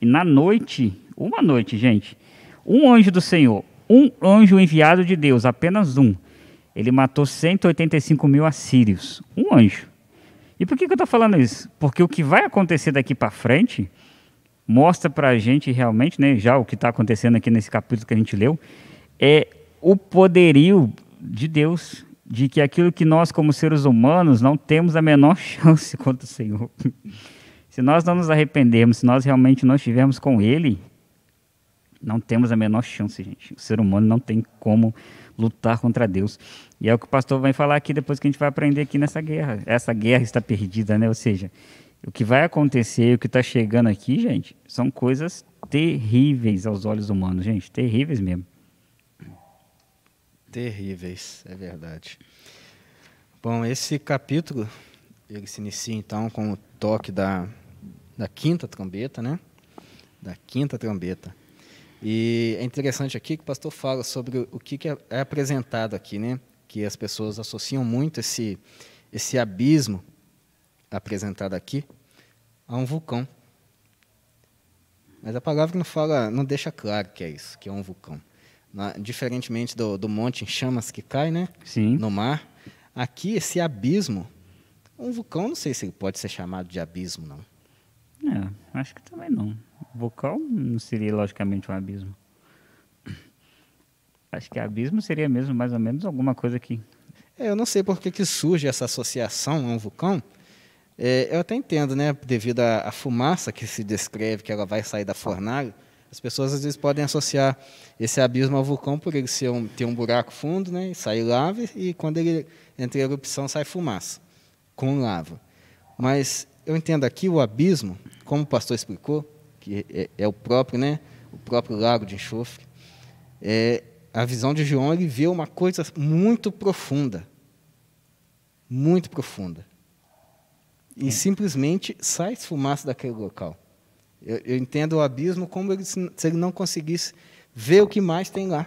e na noite, uma noite, gente, um anjo do Senhor, um anjo enviado de Deus, apenas um, ele matou 185 mil assírios. Um anjo. E por que, que eu estou falando isso? Porque o que vai acontecer daqui para frente mostra para a gente realmente, né, já o que está acontecendo aqui nesse capítulo que a gente leu, é o poderio de Deus, de que aquilo que nós, como seres humanos, não temos a menor chance contra o Senhor. se nós não nos arrependermos, se nós realmente não estivermos com Ele, não temos a menor chance, gente. O ser humano não tem como lutar contra Deus. E é o que o pastor vai falar aqui depois que a gente vai aprender aqui nessa guerra. Essa guerra está perdida, né? Ou seja, o que vai acontecer, o que está chegando aqui, gente, são coisas terríveis aos olhos humanos, gente, terríveis mesmo. Terríveis, é verdade. Bom, esse capítulo ele se inicia então com o toque da, da quinta trombeta, né? Da quinta trombeta. E é interessante aqui que o pastor fala sobre o que, é, é apresentado aqui, né? Que as pessoas associam muito esse esse abismo apresentado aqui a um vulcão. Mas a palavra não fala, não deixa claro que é isso, que é um vulcão. Na, diferentemente do, do monte em chamas que cai, né? Sim. No mar, aqui esse abismo, um vulcão, não sei se ele pode ser chamado de abismo, não. É, acho que também não. Vulcão não seria logicamente um abismo. Acho que abismo seria mesmo mais ou menos alguma coisa que. É, eu não sei por que, que surge essa associação a um vulcão, é, eu até entendo, né, devido à, à, fumaça que se descreve que ela vai sair da fornalha, as pessoas às vezes podem associar esse abismo ao vulcão por ele ser um, ter um buraco fundo, né, e sair lava, e quando ele entra em erupção sai fumaça, com lava. Mas eu entendo aqui o abismo, como o pastor explicou, que é, é o próprio, né, o próprio lago de enxofre, é, a visão de João, ele vê uma coisa muito profunda, muito profunda e é. simplesmente sai fumaça daquele local. Eu, eu entendo o abismo como ele, se ele não conseguisse ver o que mais tem lá.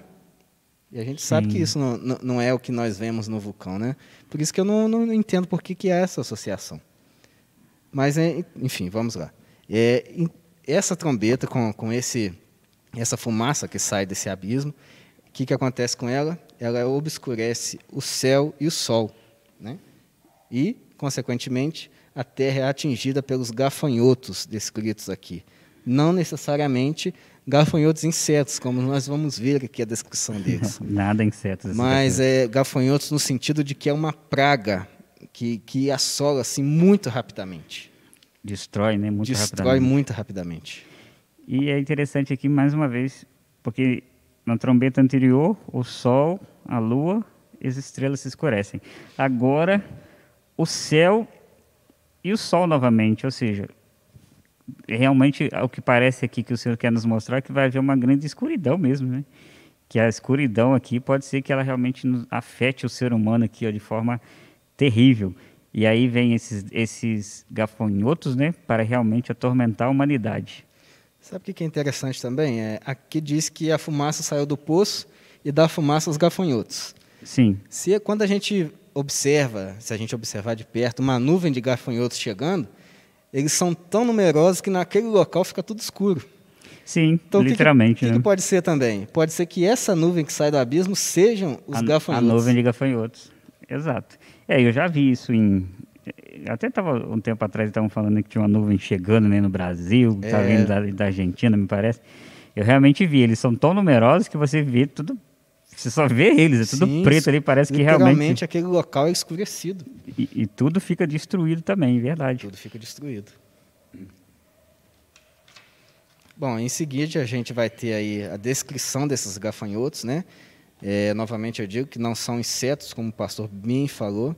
E a gente sabe que isso não, não, não, é o que nós vemos no vulcão, né? Por isso que eu não, não entendo por que, que é essa associação. Mas, é, enfim, vamos lá. É, essa trombeta, com, com esse, essa fumaça que sai desse abismo, o que, que acontece com ela? Ela obscurece o céu e o sol. Né? E, consequentemente, a terra é atingida pelos gafanhotos descritos aqui. Não necessariamente gafanhotos insetos, como nós vamos ver aqui a descrição deles. Nada insetos. Mas é gafanhotos no sentido de que é uma praga que, que assola assim muito rapidamente. Destrói, né? Muito Destrói rapidamente. muito rapidamente. E é interessante aqui mais uma vez, porque na trombeta anterior, o Sol, a Lua e as estrelas se escurecem. Agora, o céu e o Sol novamente, ou seja, realmente o que parece aqui que o Senhor quer nos mostrar é que vai haver uma grande escuridão mesmo, né? Que a escuridão aqui pode ser que ela realmente afete o ser humano aqui ó, de forma terrível. E aí vem esses, esses gafanhotos, né, para realmente atormentar a humanidade. Sabe o que é interessante também? É, aqui diz que a fumaça saiu do poço e da fumaça os gafanhotos. Sim. Se quando a gente observa, se a gente observar de perto, uma nuvem de gafanhotos chegando, eles são tão numerosos que naquele local fica tudo escuro. Sim, então, literalmente. O que, que, né? que, pode ser também? Pode ser que essa nuvem que sai do abismo sejam os a, gafanhotos. A nuvem de gafanhotos, exato. É, eu já vi isso em... Até estava um tempo atrás, estavam falando que tinha uma nuvem chegando né, no Brasil, é. tá vindo da, da Argentina, me parece. Eu realmente vi, eles são tão numerosos que você vê tudo você só vê eles, é tudo Sim, preto ali, parece que realmente. Realmente aquele local é escurecido. E, e, tudo fica destruído também, verdade. Tudo fica destruído. Bom, em seguida a gente vai ter aí a descrição desses gafanhotos, né? É, novamente eu digo que não são insetos, como o pastor bem falou,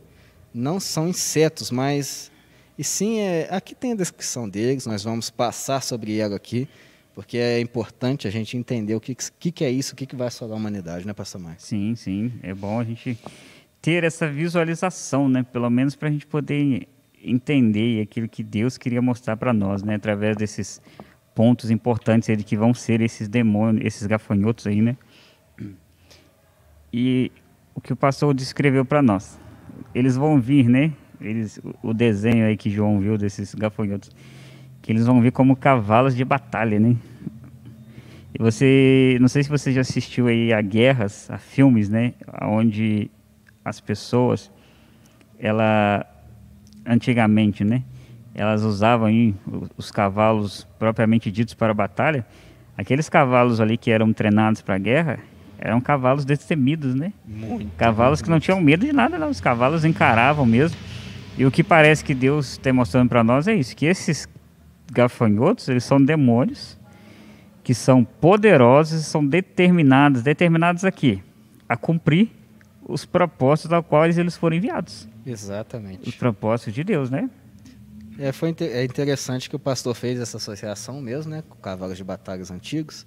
não são insetos, mas e sim é, aqui tem a descrição deles. Nós vamos passar sobre ela aqui porque é importante a gente entender o que, que, que é isso, o que, que vai assolar a humanidade, né, Pastor Marcos? Sim, sim. É bom a gente ter essa visualização, né? Pelo menos para a gente poder entender aquilo que Deus queria mostrar para nós, né? Através desses pontos importantes aí que vão ser esses demônios, esses gafanhotos aí, né? E o que o pastor descreveu para nós. Eles vão vir, né? Eles, o desenho aí que João viu desses gafanhotos que eles vão vir como cavalos de batalha, né? E você, não sei se você já assistiu aí a guerras, a filmes, né, onde as pessoas, ela antigamente, né, elas usavam aí os cavalos propriamente ditos para a batalha. Aqueles cavalos ali que eram treinados para a guerra, eram cavalos destemidos, né? Muito, cavalos muito. que não tinham medo de nada, não. Os cavalos encaravam mesmo. E o que parece que Deus está mostrando para nós é isso, que esses gafanhotos, eles são demônios que são poderosos e são determinados, determinados aqui, a cumprir os propósitos aos quais eles foram enviados. Exatamente. Os propósitos de Deus, né? É, foi é interessante que o pastor fez essa associação mesmo, né, com cavalos de batalhas antigos.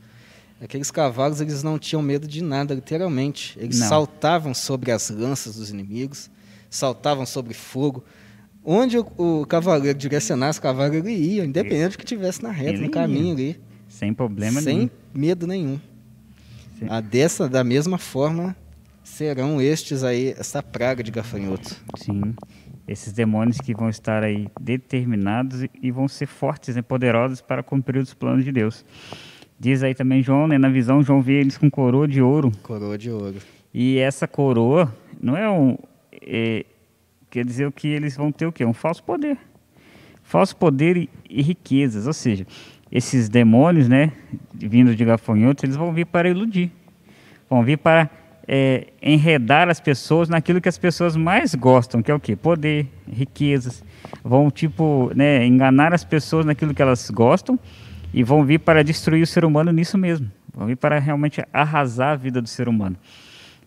Aqueles cavalos, eles não tinham medo de nada, literalmente. Eles não. saltavam sobre as lanças dos inimigos, saltavam sobre fogo, Onde o, o cavaleiro direcionasse o cavalo, ele ia, independente do que tivesse na reta, no caminho ia. ali. Sem problema sem nenhum. Sem medo nenhum. Sim. A dessa, da mesma forma, serão estes aí, essa praga de gafanhotos. Sim. Esses demônios que vão estar aí determinados e vão ser fortes e poderosos para cumprir os planos de Deus. Diz aí também João, né, na visão, João vê eles com coroa de ouro. Coroa de ouro. E essa coroa não é um. É, quer dizer que eles vão ter o quê? Um falso poder. Falso poder e, e riquezas, ou seja, esses demônios, né, vindos de gafanhotos, eles vão vir para iludir, vão vir para é, enredar as pessoas naquilo que as pessoas mais gostam, que é o quê? Poder, riquezas. Vão, tipo, né, enganar as pessoas naquilo que elas gostam e vão vir para destruir o ser humano nisso mesmo. Vão vir para realmente arrasar a vida do ser humano.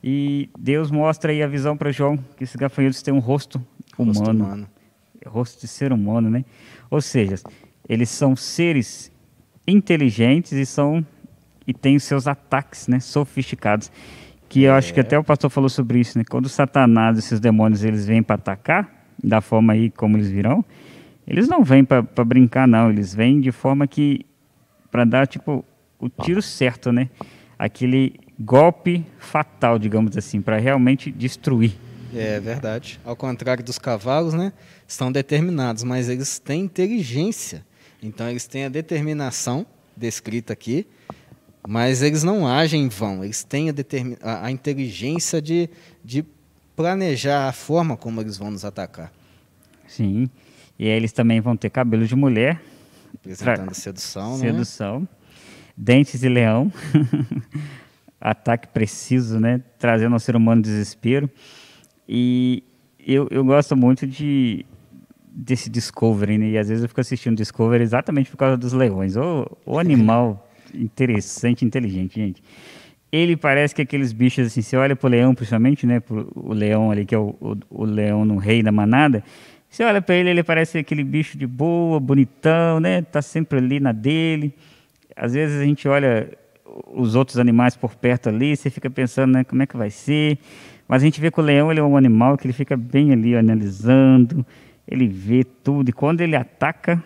E Deus mostra aí a visão para João que esses gafanhotos têm um rosto humano, rosto humano, rosto de ser humano, né? Ou seja, eles são seres inteligentes e são e têm seus ataques, né, sofisticados. Que eu acho que é. até o pastor falou sobre isso, né? Quando Satanás, esses demônios, eles vêm para atacar da forma aí como eles virão, eles não vêm para brincar, não. Eles vêm de forma que para dar tipo o tiro certo, né? Aquele golpe fatal, digamos assim, para realmente destruir. É verdade. Ao contrário dos cavalos, né? Estão determinados, mas eles têm inteligência. Então eles têm a determinação descrita aqui, mas eles não agem em vão. Eles têm a, a, a inteligência de, de planejar a forma como eles vão nos atacar. Sim. E eles também vão ter cabelo de mulher. Representando pra... sedução, né? Sedução. Né? Dentes de leão. Ataque preciso, né? Trazendo ao ser humano desespero. E eu, eu gosto muito de desse Discovery, né? E às vezes eu fico assistindo Discovery exatamente por causa dos leões. O, o animal interessante, inteligente, gente. Ele parece que aqueles bichos assim, você olha pro leão principalmente, né? Pro, o leão ali, que é o, o, o leão no rei da manada. Você olha para ele, ele parece aquele bicho de boa, bonitão, né? Tá sempre ali na dele. Às vezes a gente olha os outros animais por perto ali, você fica pensando, né? Como é que vai ser? Mas a gente vê que o leão ele é um animal que ele fica bem ali analisando, ele vê tudo. E quando ele ataca,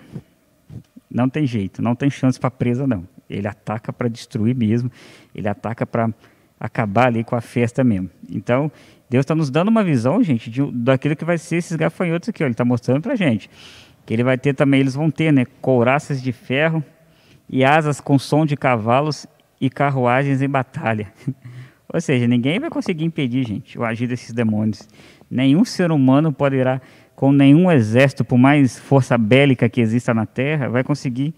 não tem jeito, não tem chance para presa, não. Ele ataca para destruir mesmo, ele ataca para acabar ali com a festa mesmo. Então, Deus está nos dando uma visão, gente, de, daquilo que vai ser esses gafanhotos aqui. Ó. Ele está mostrando para gente que ele vai ter também, eles vão ter, né, couraças de ferro e asas com som de cavalos e carruagens em batalha. Ou seja, ninguém vai conseguir impedir, gente, o agir desses demônios. Nenhum ser humano poderá, com nenhum exército, por mais força bélica que exista na Terra, vai conseguir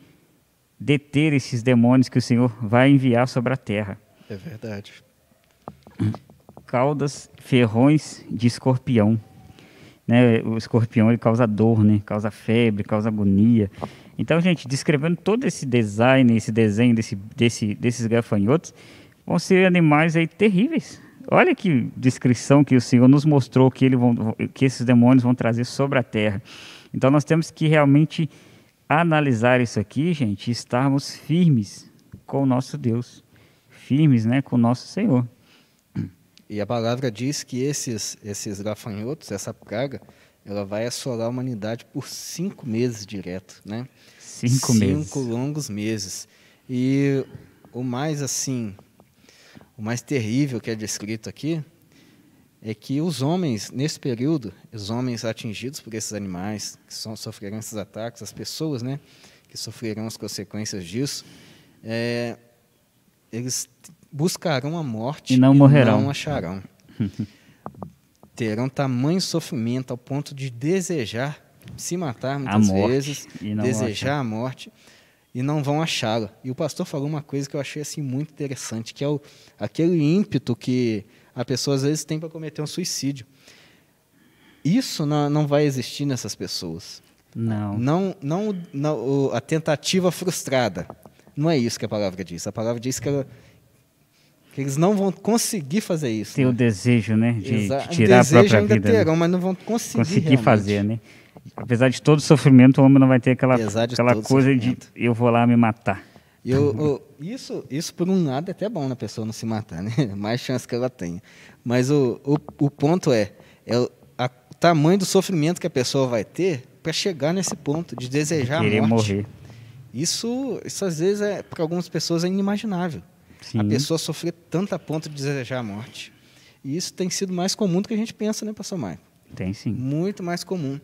deter esses demônios que o Senhor vai enviar sobre a Terra. É verdade. Caudas, ferrões de escorpião. Né? O escorpião ele causa dor, né? causa febre, causa agonia. Então, gente, descrevendo todo esse design, esse desenho desse, desse, desses gafanhotos, vão ser animais aí terríveis. Olha que descrição que o Senhor nos mostrou que, ele vão, que esses demônios vão trazer sobre a terra. Então nós temos que realmente analisar isso aqui, gente, e estarmos firmes com o nosso Deus, firmes, né, com o nosso Senhor. E a palavra diz que esses esses gafanhotos, essa praga, ela vai assolar a humanidade por cinco meses direto, né? Cinco, cinco meses. Cinco longos meses. E o mais assim o mais terrível que é descrito aqui é que os homens, nesse período, os homens atingidos por esses animais, que são, sofrerão esses ataques, as pessoas né, que sofrerão as consequências disso, é, eles buscarão a morte e não, e morrerão. não acharão. Terão tamanho sofrimento ao ponto de desejar se matar muitas vezes, desejar a morte e não vão achá-la. E o pastor falou uma coisa que eu achei assim muito interessante, que é o, aquele ímpeto que a pessoa às vezes tem para cometer um suicídio. Isso não, não vai existir nessas pessoas. Não. Não, não, não a tentativa frustrada. Não é isso que a palavra diz. A palavra diz que, ela, eles não vão conseguir fazer isso. Tem né? o desejo, né, de, de tirar a própria ainda vida. Né? Terão, né? mas não vão conseguir. Conseguir fazer, né? Apesar de todo o sofrimento, o homem não vai ter aquela, aquela coisa sofrimento. de eu vou lá me matar. Eu, eu, isso, isso, por um lado, é até bom na pessoa não se matar, né? Mais chance que ela tenha. Mas o, o, o ponto é, é o, a, o tamanho do sofrimento que a pessoa vai ter para chegar nesse ponto de desejar Querer a morte. morrer. Isso, isso às vezes é para algumas pessoas é inimaginável. Sim. A pessoa sofrer tanto a ponto de desejar a morte. E isso tem sido mais comum do que a gente pensa, né, pastor Maio? Tem sim. Muito mais comum.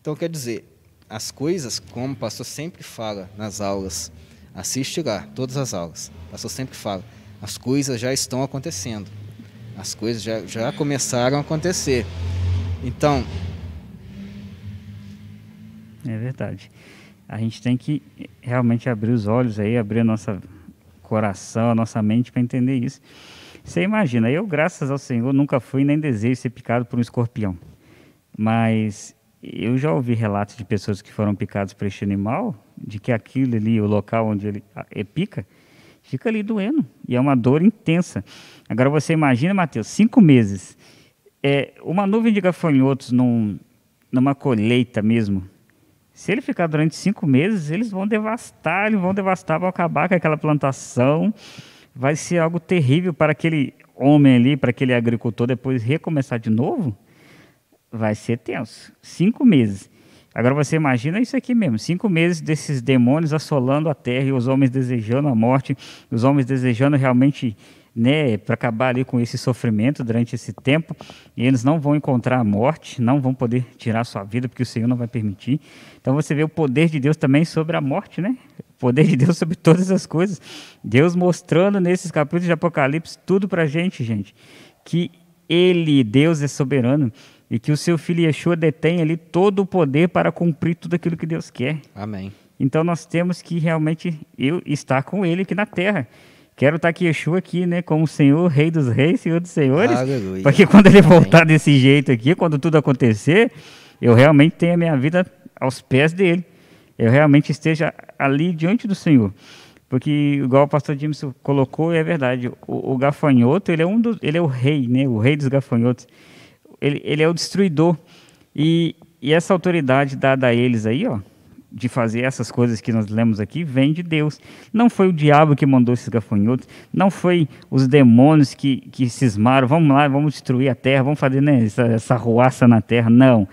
Então, quer dizer, as coisas, como o pastor sempre fala nas aulas, assiste lá, todas as aulas, o pastor sempre fala, as coisas já estão acontecendo. As coisas já, já começaram a acontecer. Então. É verdade. A gente tem que realmente abrir os olhos aí, abrir a nossa coração, a nossa mente para entender isso. Você imagina, eu, graças ao Senhor, nunca fui nem desejo ser picado por um escorpião. Mas eu já ouvi relatos de pessoas que foram picadas por este animal, de que aquilo ali, o local onde ele é, pica, fica ali doendo. E é uma dor intensa. Agora você imagina, Mateus, cinco meses. É, uma nuvem de gafanhotos num, numa colheita mesmo. Se ele ficar durante cinco meses, eles vão devastar, eles vão devastar, vão acabar com aquela plantação. Vai ser algo terrível para aquele homem ali, para aquele agricultor depois recomeçar de novo vai ser tenso. Cinco meses. Agora você imagina isso aqui mesmo: cinco meses desses demônios assolando a terra e os homens desejando a morte, os homens desejando realmente né, para acabar ali com esse sofrimento durante esse tempo, e eles não vão encontrar a morte, não vão poder tirar a sua vida, porque o Senhor não vai permitir. Então você vê o poder de Deus também sobre a morte, né? O poder de Deus sobre todas as coisas. Deus mostrando nesses capítulos de Apocalipse tudo para a gente, gente, que Ele, Deus, é soberano e que o seu filho Yeshua detém ali todo o poder para cumprir tudo aquilo que Deus quer. Amém. Então nós temos que realmente eu estar com Ele aqui na terra. Quero estar aqui Yeshua aqui, né, como Senhor, Rei dos Reis, Senhor dos Senhores, Aleluia. porque quando Ele Amém. voltar desse jeito aqui, quando tudo acontecer, eu realmente tenha minha vida aos pés dele. Eu realmente esteja ali diante do Senhor. Porque, igual o pastor Jameson colocou, é verdade, o, o gafanhoto, ele é, um dos, ele é o rei, né, o rei dos gafanhotos. Ele, ele é o destruidor. E, e essa autoridade dada a eles aí, ó, de fazer essas coisas que nós lemos aqui, vem de Deus. Não foi o diabo que mandou esses gafanhotos, não foi os demônios que, que cismaram, vamos lá, vamos destruir a terra, vamos fazer né, essa, essa ruaça na terra. Não.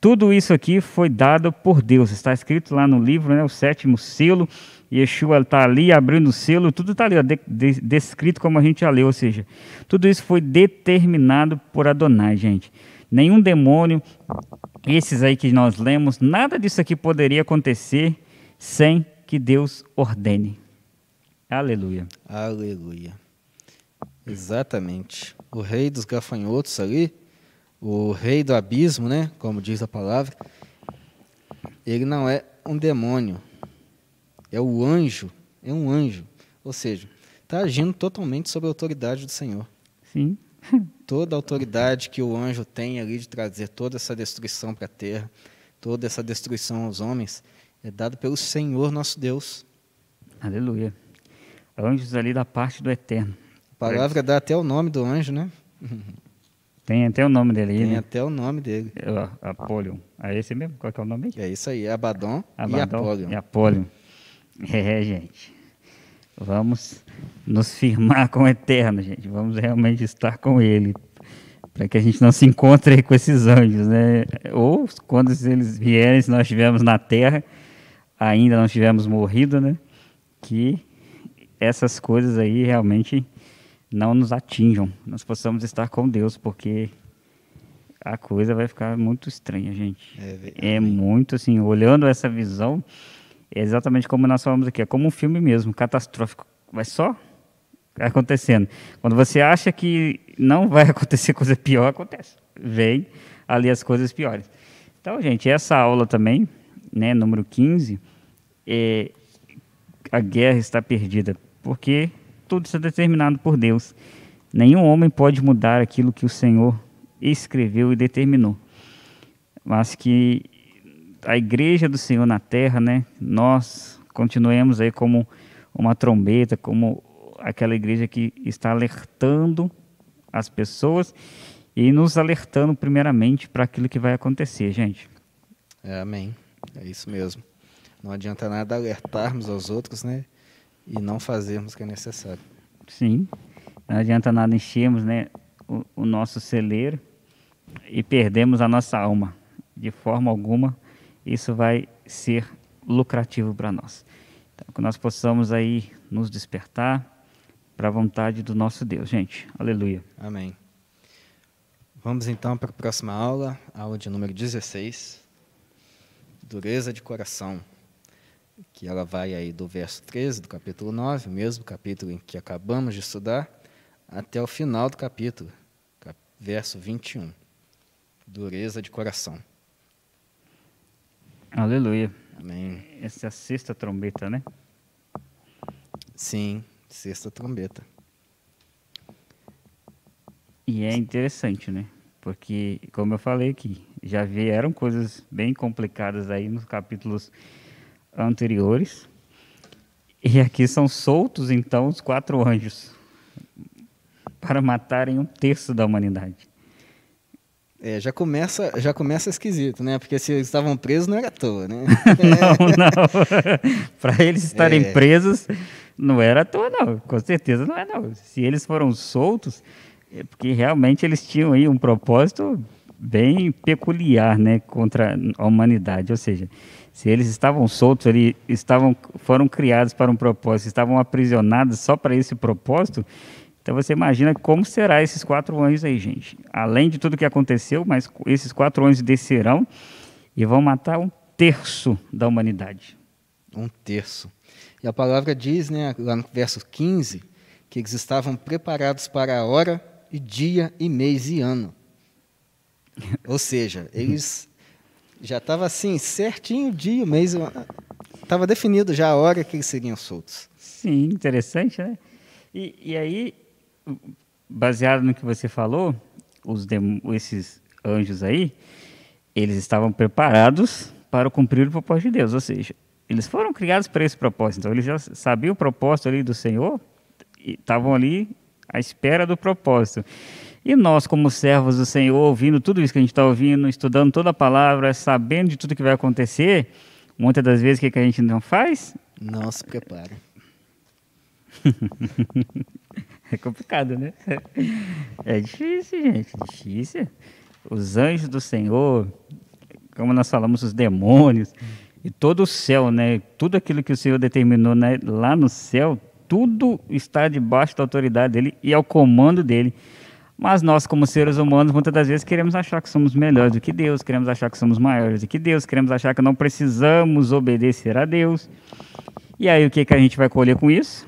Tudo isso aqui foi dado por Deus. Está escrito lá no livro, né, o sétimo selo. Yeshua está ali abrindo o selo, tudo está ali, ó, de, de, descrito como a gente já leu. Ou seja, tudo isso foi determinado por Adonai, gente. Nenhum demônio, esses aí que nós lemos, nada disso aqui poderia acontecer sem que Deus ordene. Aleluia. Aleluia. Exatamente. O rei dos gafanhotos ali, o rei do abismo, né? Como diz a palavra, ele não é um demônio. É o anjo. É um anjo. Ou seja, está agindo totalmente sob a autoridade do Senhor. Sim. Toda a autoridade que o anjo tem ali de trazer toda essa destruição para a terra, toda essa destruição aos homens, é dado pelo Senhor nosso Deus. Aleluia. Anjos ali da parte do eterno. A palavra dá até o nome do anjo, né? Tem até o nome dele aí, Tem né? até o nome dele. Ó, Apolion. É esse mesmo? Qual que é o nome? É isso aí, Abaddon, e Abaddon. E Apolion. É, gente. Vamos nos firmar com o Eterno, gente. Vamos realmente estar com Ele. Para que a gente não se encontre com esses anjos, né? Ou quando eles vierem, se nós estivermos na terra, ainda não tivermos morrido, né? Que essas coisas aí realmente não nos atinjam. Nós possamos estar com Deus, porque a coisa vai ficar muito estranha, gente. É, É muito assim, olhando essa visão, é exatamente como nós falamos aqui, é como um filme mesmo, catastrófico. Vai só acontecendo. Quando você acha que não vai acontecer coisa pior, acontece. Vem ali as coisas piores. Então, gente, essa aula também, né, número 15, é, a guerra está perdida, porque tudo está determinado por Deus. Nenhum homem pode mudar aquilo que o Senhor escreveu e determinou. Mas que a igreja do Senhor na terra, né, nós continuemos aí como uma trombeta, como aquela igreja que está alertando as pessoas e nos alertando primeiramente para aquilo que vai acontecer, gente. É, amém. É isso mesmo. Não adianta nada alertarmos aos outros, né? E não fazermos o que é necessário. Sim. Não adianta nada enchermos, né, o, o nosso celeiro e perdemos a nossa alma. De forma alguma, isso vai ser lucrativo para nós. Então, que nós possamos aí nos despertar para a vontade do nosso Deus, gente. Aleluia. Amém. Vamos então para a próxima aula, aula de número 16. Dureza de coração. Que ela vai aí do verso 13 do capítulo 9, o mesmo capítulo em que acabamos de estudar, até o final do capítulo, cap- verso 21. Dureza de coração. Aleluia. Amém. Essa é a sexta trombeta, né? Sim, sexta trombeta. E é interessante, né? Porque, como eu falei aqui, já vieram coisas bem complicadas aí nos capítulos anteriores. E aqui são soltos, então, os quatro anjos para matarem um terço da humanidade. É, já começa, já começa esquisito, né? Porque se eles estavam presos não era à toa, né? Não, não. para eles estarem É. presos, não era à toa, não. Com certeza não é, não. Se eles foram soltos, é porque realmente eles tinham aí um propósito bem peculiar, né, contra a humanidade. Ou seja, se eles estavam soltos ali, estavam, foram criados para um propósito, estavam aprisionados só para esse propósito, então você imagina como será esses quatro anjos aí, gente. Além de tudo que aconteceu, mas esses quatro anjos descerão e vão matar um terço da humanidade. Um terço. E a palavra diz, né, lá no verso 15, que eles estavam preparados para a hora e dia e mês e ano. Ou seja, eles já estava assim, certinho dia, mês, estava definido já a hora que eles seriam soltos. Sim, interessante, né? E, e aí, baseado no que você falou, os esses anjos aí, eles estavam preparados para cumprir o propósito de Deus, ou seja, eles foram criados para esse propósito. Então, eles já sabiam o propósito ali do Senhor e estavam ali à espera do propósito. E nós, como servos do Senhor, ouvindo tudo isso que a gente está ouvindo, estudando toda a palavra, sabendo de tudo que vai acontecer, muitas das vezes o que, que a gente não faz? Não se prepara. é complicado, né? É difícil, gente, difícil. Os anjos do Senhor, como nós falamos, os demônios, e todo o céu, né? Tudo aquilo que o Senhor determinou né? lá no céu, tudo está debaixo da autoridade dele e ao comando dele. Mas nós, como seres humanos, muitas das vezes queremos achar que somos melhores do que Deus, queremos achar que somos maiores do que Deus, queremos achar que não precisamos obedecer a Deus. E aí o que, que a gente vai colher com isso?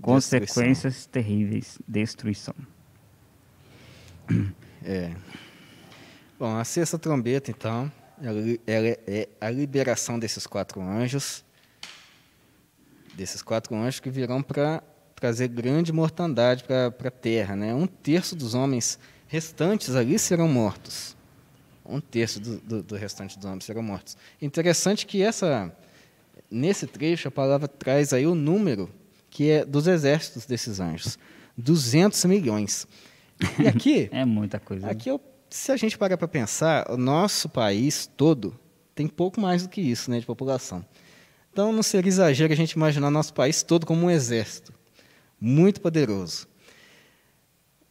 Consequências destruição. terríveis, destruição. É. Bom, a sexta trombeta, então, ela é a liberação desses quatro anjos, desses quatro anjos que virão para trazer grande mortandade para a terra. Né? Um terço dos homens restantes ali serão mortos. Um terço do, do, do restante dos homens serão mortos. Interessante que essa, nesse trecho a palavra traz aí o número que é dos exércitos desses anjos. 200 milhões. E aqui... é muita coisa. Né? Aqui, eu, se a gente parar para pensar, o nosso país todo tem pouco mais do que isso né, de população. Então, não seria exagero a gente imaginar nosso país todo como um exército muito poderoso.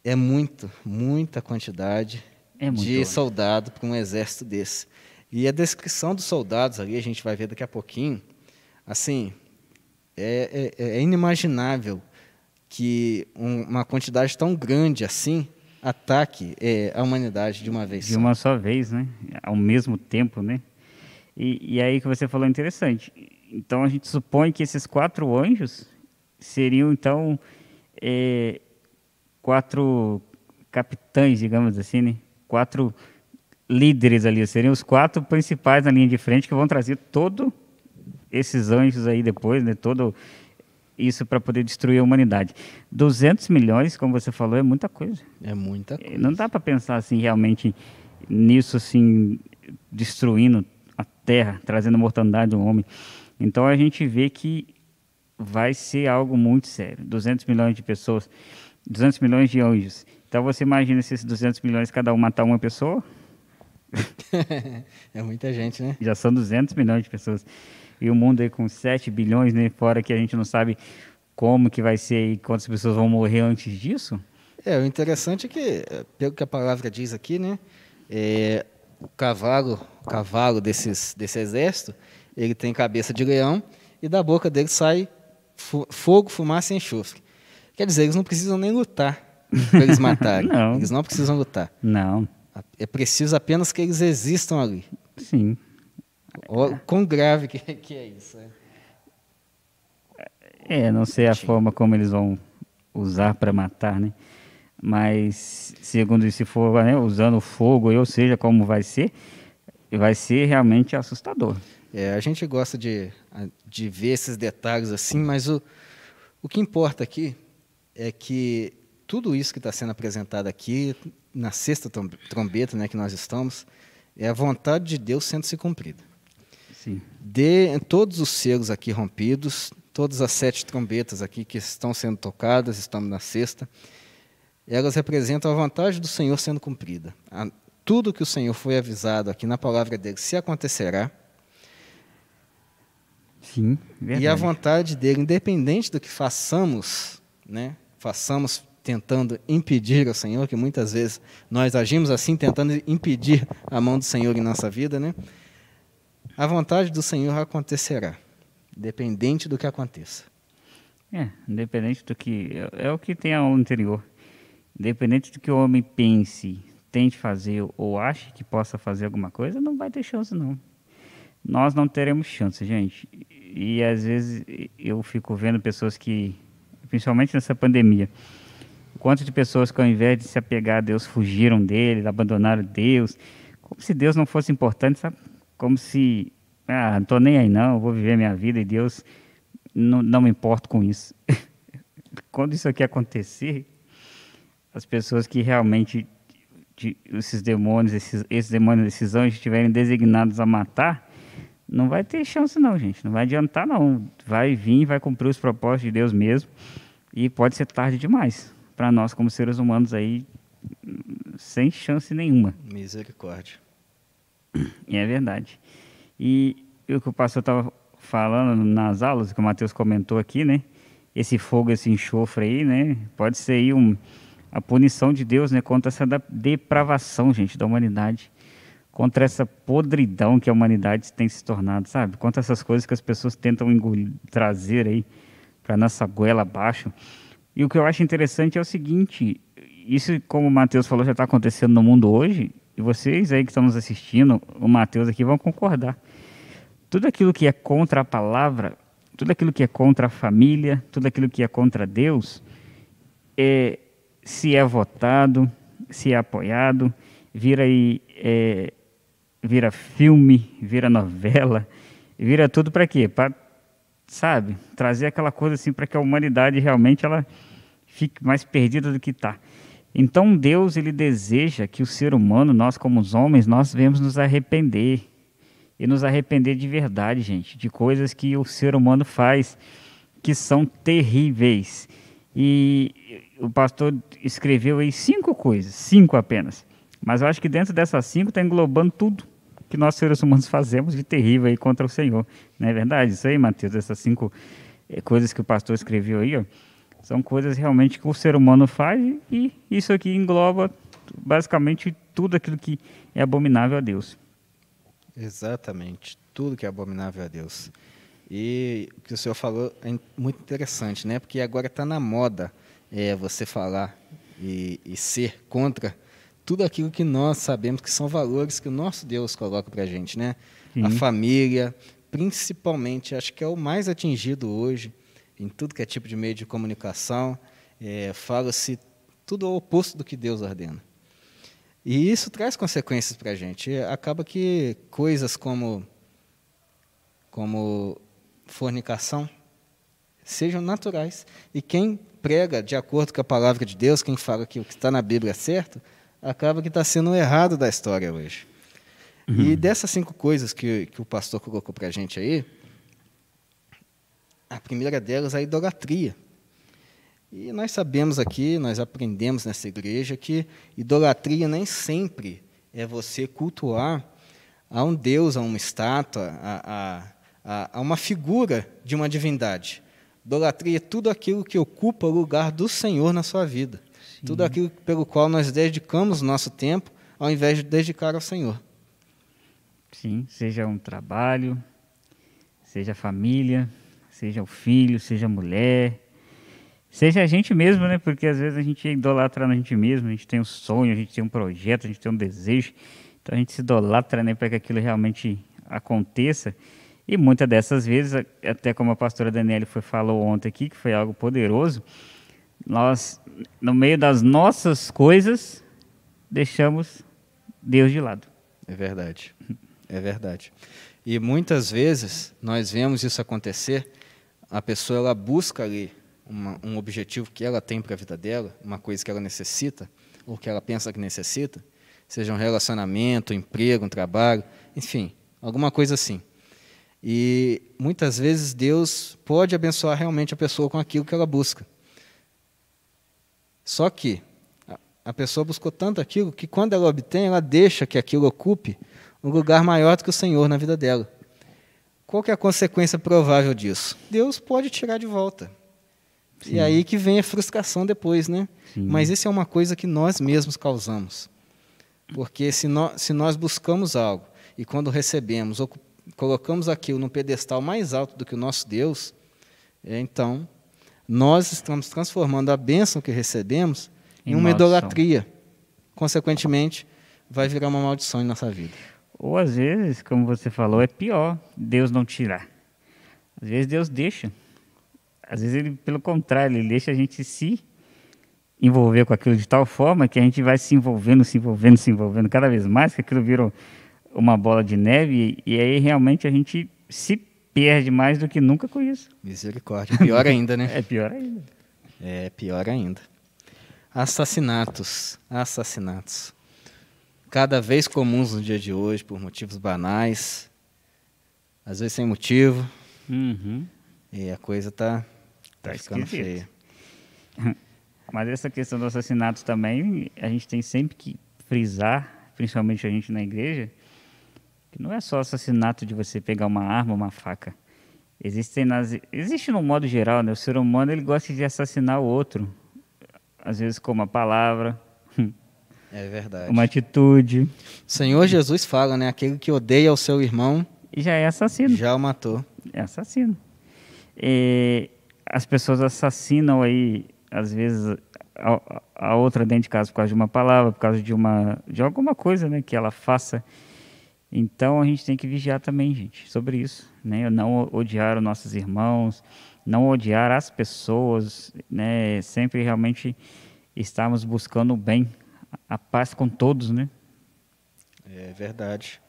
É muito, muita quantidade é de soldado para um exército desse. E a descrição dos soldados ali, a gente vai ver daqui a pouquinho, assim, é, é, é inimaginável que um, uma quantidade tão grande assim ataque é, a humanidade de uma vez de só. uma só vez, né? Ao mesmo tempo, né? E, e aí que você falou interessante. Então a gente supõe que esses quatro anjos seriam então é, quatro capitães, digamos assim, né? Quatro líderes ali, seriam os quatro principais na linha de frente que vão trazer todo esses anjos aí depois, né? Todo isso para poder destruir a humanidade. 200 milhões, como você falou, é muita coisa. É muita coisa. Não dá para pensar assim realmente nisso assim destruindo a terra, trazendo mortandade ao homem. Então a gente vê que vai ser algo muito sério. 200 milhões de pessoas, 200 milhões de anjos. Então você imagina se esses 200 milhões cada um matar uma pessoa? é muita gente, né? Já são 200 milhões de pessoas e o mundo aí com 7 bilhões, né, fora que a gente não sabe como que vai ser e quantas pessoas vão morrer antes disso. É, o interessante é que, pelo que a palavra diz aqui, né, é, o cavalo, o cavalo desses, desse exército, ele tem cabeça de leão e da boca dele sai fogo, fumaça e enxofre. Quer dizer, eles não precisam nem lutar para eles matarem. não. Eles não precisam lutar. Não. É preciso apenas que eles existam ali. Sim. O quão grave que, que é isso. É, é não sei a forma como eles vão usar para matar, né? Mas, segundo se for né, usando fogo, ou seja, como vai ser, vai ser realmente assustador. É, a gente gosta de, de ver esses detalhes assim, mas o, o que importa aqui é que tudo isso que está sendo apresentado aqui, na sexta trombeta né, que nós estamos, é a vontade de Deus sendo se cumprida. Sim. De todos os selos aqui rompidos, todas as sete trombetas aqui que estão sendo tocadas, estamos na sexta, elas representam a vontade do Senhor sendo cumprida. A, tudo que o Senhor foi avisado aqui na palavra dele se acontecerá. Sim, verdade. E a vontade dele, independente do que façamos, né, façamos tentando impedir o Senhor, que muitas vezes nós agimos assim, tentando impedir a mão do Senhor em nossa vida, né? A vontade do Senhor acontecerá, independente do que aconteça. É, independente do que. É, é o que tem ao interior. Independente do que o homem pense, tente fazer ou ache que possa fazer alguma coisa, não vai ter chance, não. Nós não teremos chance, gente. E às vezes eu fico vendo pessoas que, principalmente nessa pandemia, quanto de pessoas que ao invés de se apegar a Deus fugiram dele, abandonaram Deus, como se Deus não fosse importante, sabe? Como se, ah, não tô nem aí não, vou viver minha vida e Deus não, não me importo com isso. Quando isso aqui acontecer, as pessoas que realmente de, esses demônios, esses, esses demônios, esses anjos estiverem designados a matar, não vai ter chance não, gente. Não vai adiantar não. Vai vir, vai cumprir os propósitos de Deus mesmo. E pode ser tarde demais para nós como seres humanos aí sem chance nenhuma. Misericórdia. É verdade. E o que o pastor estava falando nas aulas, que o Mateus comentou aqui, né? Esse fogo, esse enxofre aí, né? Pode ser aí um, a punição de Deus, né? Contra essa depravação, gente, da humanidade. Contra essa podridão que a humanidade tem se tornado, sabe? Contra essas coisas que as pessoas tentam engolir, trazer aí para nossa goela abaixo. E o que eu acho interessante é o seguinte: isso, como o Mateus falou, já está acontecendo no mundo hoje. E vocês aí que estão nos assistindo, o Mateus aqui, vão concordar tudo aquilo que é contra a palavra, tudo aquilo que é contra a família, tudo aquilo que é contra Deus, é, se é votado, se é apoiado, vira aí, é, vira filme, vira novela, vira tudo para quê? Para, sabe, trazer aquela coisa assim para que a humanidade realmente ela fique mais perdida do que está. Então Deus ele deseja que o ser humano, nós como os homens, nós devemos nos arrepender, e nos arrepender de verdade, gente, de coisas que o ser humano faz que são terríveis. E o pastor escreveu aí cinco coisas, cinco apenas. Mas eu acho que dentro dessas cinco está englobando tudo que nós seres humanos fazemos de terrível aí contra o Senhor. Não é verdade? Isso aí, Mateus, essas cinco eh, coisas que o pastor escreveu aí, ó, são coisas realmente que o ser humano faz e isso aqui engloba basicamente tudo aquilo que é abominável a Deus. Exatamente. Tudo que é abominável a Deus. E o que o senhor falou é muito interessante, né? Porque agora está na moda é, você falar e, e, ser contra tudo aquilo que nós sabemos que são valores que o nosso Deus coloca para a gente, né? Sim. A família, principalmente, acho que é o mais atingido hoje em tudo que é tipo de meio de comunicação. É, Fala-se tudo o oposto do que Deus ordena. E isso traz consequências para a gente. Acaba que coisas como, como fornicação sejam naturais. E quem prega de acordo com a palavra de Deus, quem fala que o que está na Bíblia é certo, acaba que está sendo errado da história hoje. Uhum. E dessas cinco coisas que, que o pastor colocou para a gente aí, a primeira delas é a idolatria. E nós sabemos aqui, nós aprendemos nessa igreja que idolatria nem sempre é você cultuar a um Deus, a uma estátua, a, a, a uma figura de uma divindade. Idolatria é tudo aquilo que ocupa o lugar do Senhor na sua vida. Sim. Tudo aquilo pelo qual nós dedicamos nosso tempo, ao invés de dedicar ao Senhor. Sim, seja um trabalho, seja família, seja o filho, seja a mulher, Seja a gente mesmo, né? Porque às vezes a gente idolatra na gente mesmo, a gente tem um sonho, a gente tem um projeto, a gente tem um desejo. Então a gente se idolatra né, para que aquilo realmente aconteça. E muitas dessas vezes, até como a pastora Daniela foi falou ontem aqui, que foi algo poderoso, nós, no meio das nossas coisas, deixamos Deus de lado. É verdade. É verdade. E muitas vezes nós vemos isso acontecer, a pessoa ela busca ali uma, um objetivo que ela tem para a vida dela, uma coisa que ela necessita, ou que ela pensa que necessita, seja um relacionamento, um emprego, um trabalho, enfim, alguma coisa assim. E muitas vezes Deus pode abençoar realmente a pessoa com aquilo que ela busca. Só que a pessoa buscou tanto aquilo que quando ela obtém, ela deixa que aquilo ocupe um lugar maior do que o Senhor na vida dela. Qual que é a consequência provável disso? Deus pode tirar de volta. E aí que vem a frustração depois, né? Sim. Mas isso é uma coisa que nós mesmos causamos. Porque se nós, se nós buscamos algo e quando recebemos, ocu- colocamos aquilo no pedestal mais alto do que o nosso Deus, é, então nós estamos transformando a bênção que recebemos em, Em uma maldição. idolatria. Consequentemente, vai virar uma maldição em nossa vida. Ou às vezes, como você falou, é pior Deus não tirar. Às vezes Deus deixa. Às vezes ele, pelo contrário, ele deixa a gente se envolver com aquilo de tal forma que a gente vai se envolvendo, se envolvendo, se envolvendo cada vez mais, que aquilo vira uma bola de neve e, e aí realmente a gente se perde mais do que nunca com isso. Misericórdia. Pior ainda, né? É pior ainda. É pior ainda. Assassinatos. Assassinatos. Cada vez comuns no dia de hoje, por motivos banais, às vezes sem motivo, Uhum. e a coisa tá, tá, Tá ficando esquisito. feia. Mas essa questão do assassinato também, a gente tem sempre que frisar, principalmente a gente na igreja, que não é só assassinato de você pegar uma arma, uma faca. Existem nas, existe no modo geral, né? O ser humano ele gosta de assassinar o outro, às vezes com uma palavra, É verdade. uma atitude, O Senhor Jesus fala, né? Aquele que odeia o seu irmão já é assassino. já o matou. É assassino. E as pessoas assassinam aí, às vezes, a, a outra dentro de casa por causa de uma palavra, por causa de uma de alguma coisa, né, que ela faça. Então a gente tem que vigiar também, gente, sobre isso, né? Não odiar os nossos irmãos, não odiar as pessoas, né? Sempre realmente estarmos buscando o bem, a paz com todos, né? É verdade.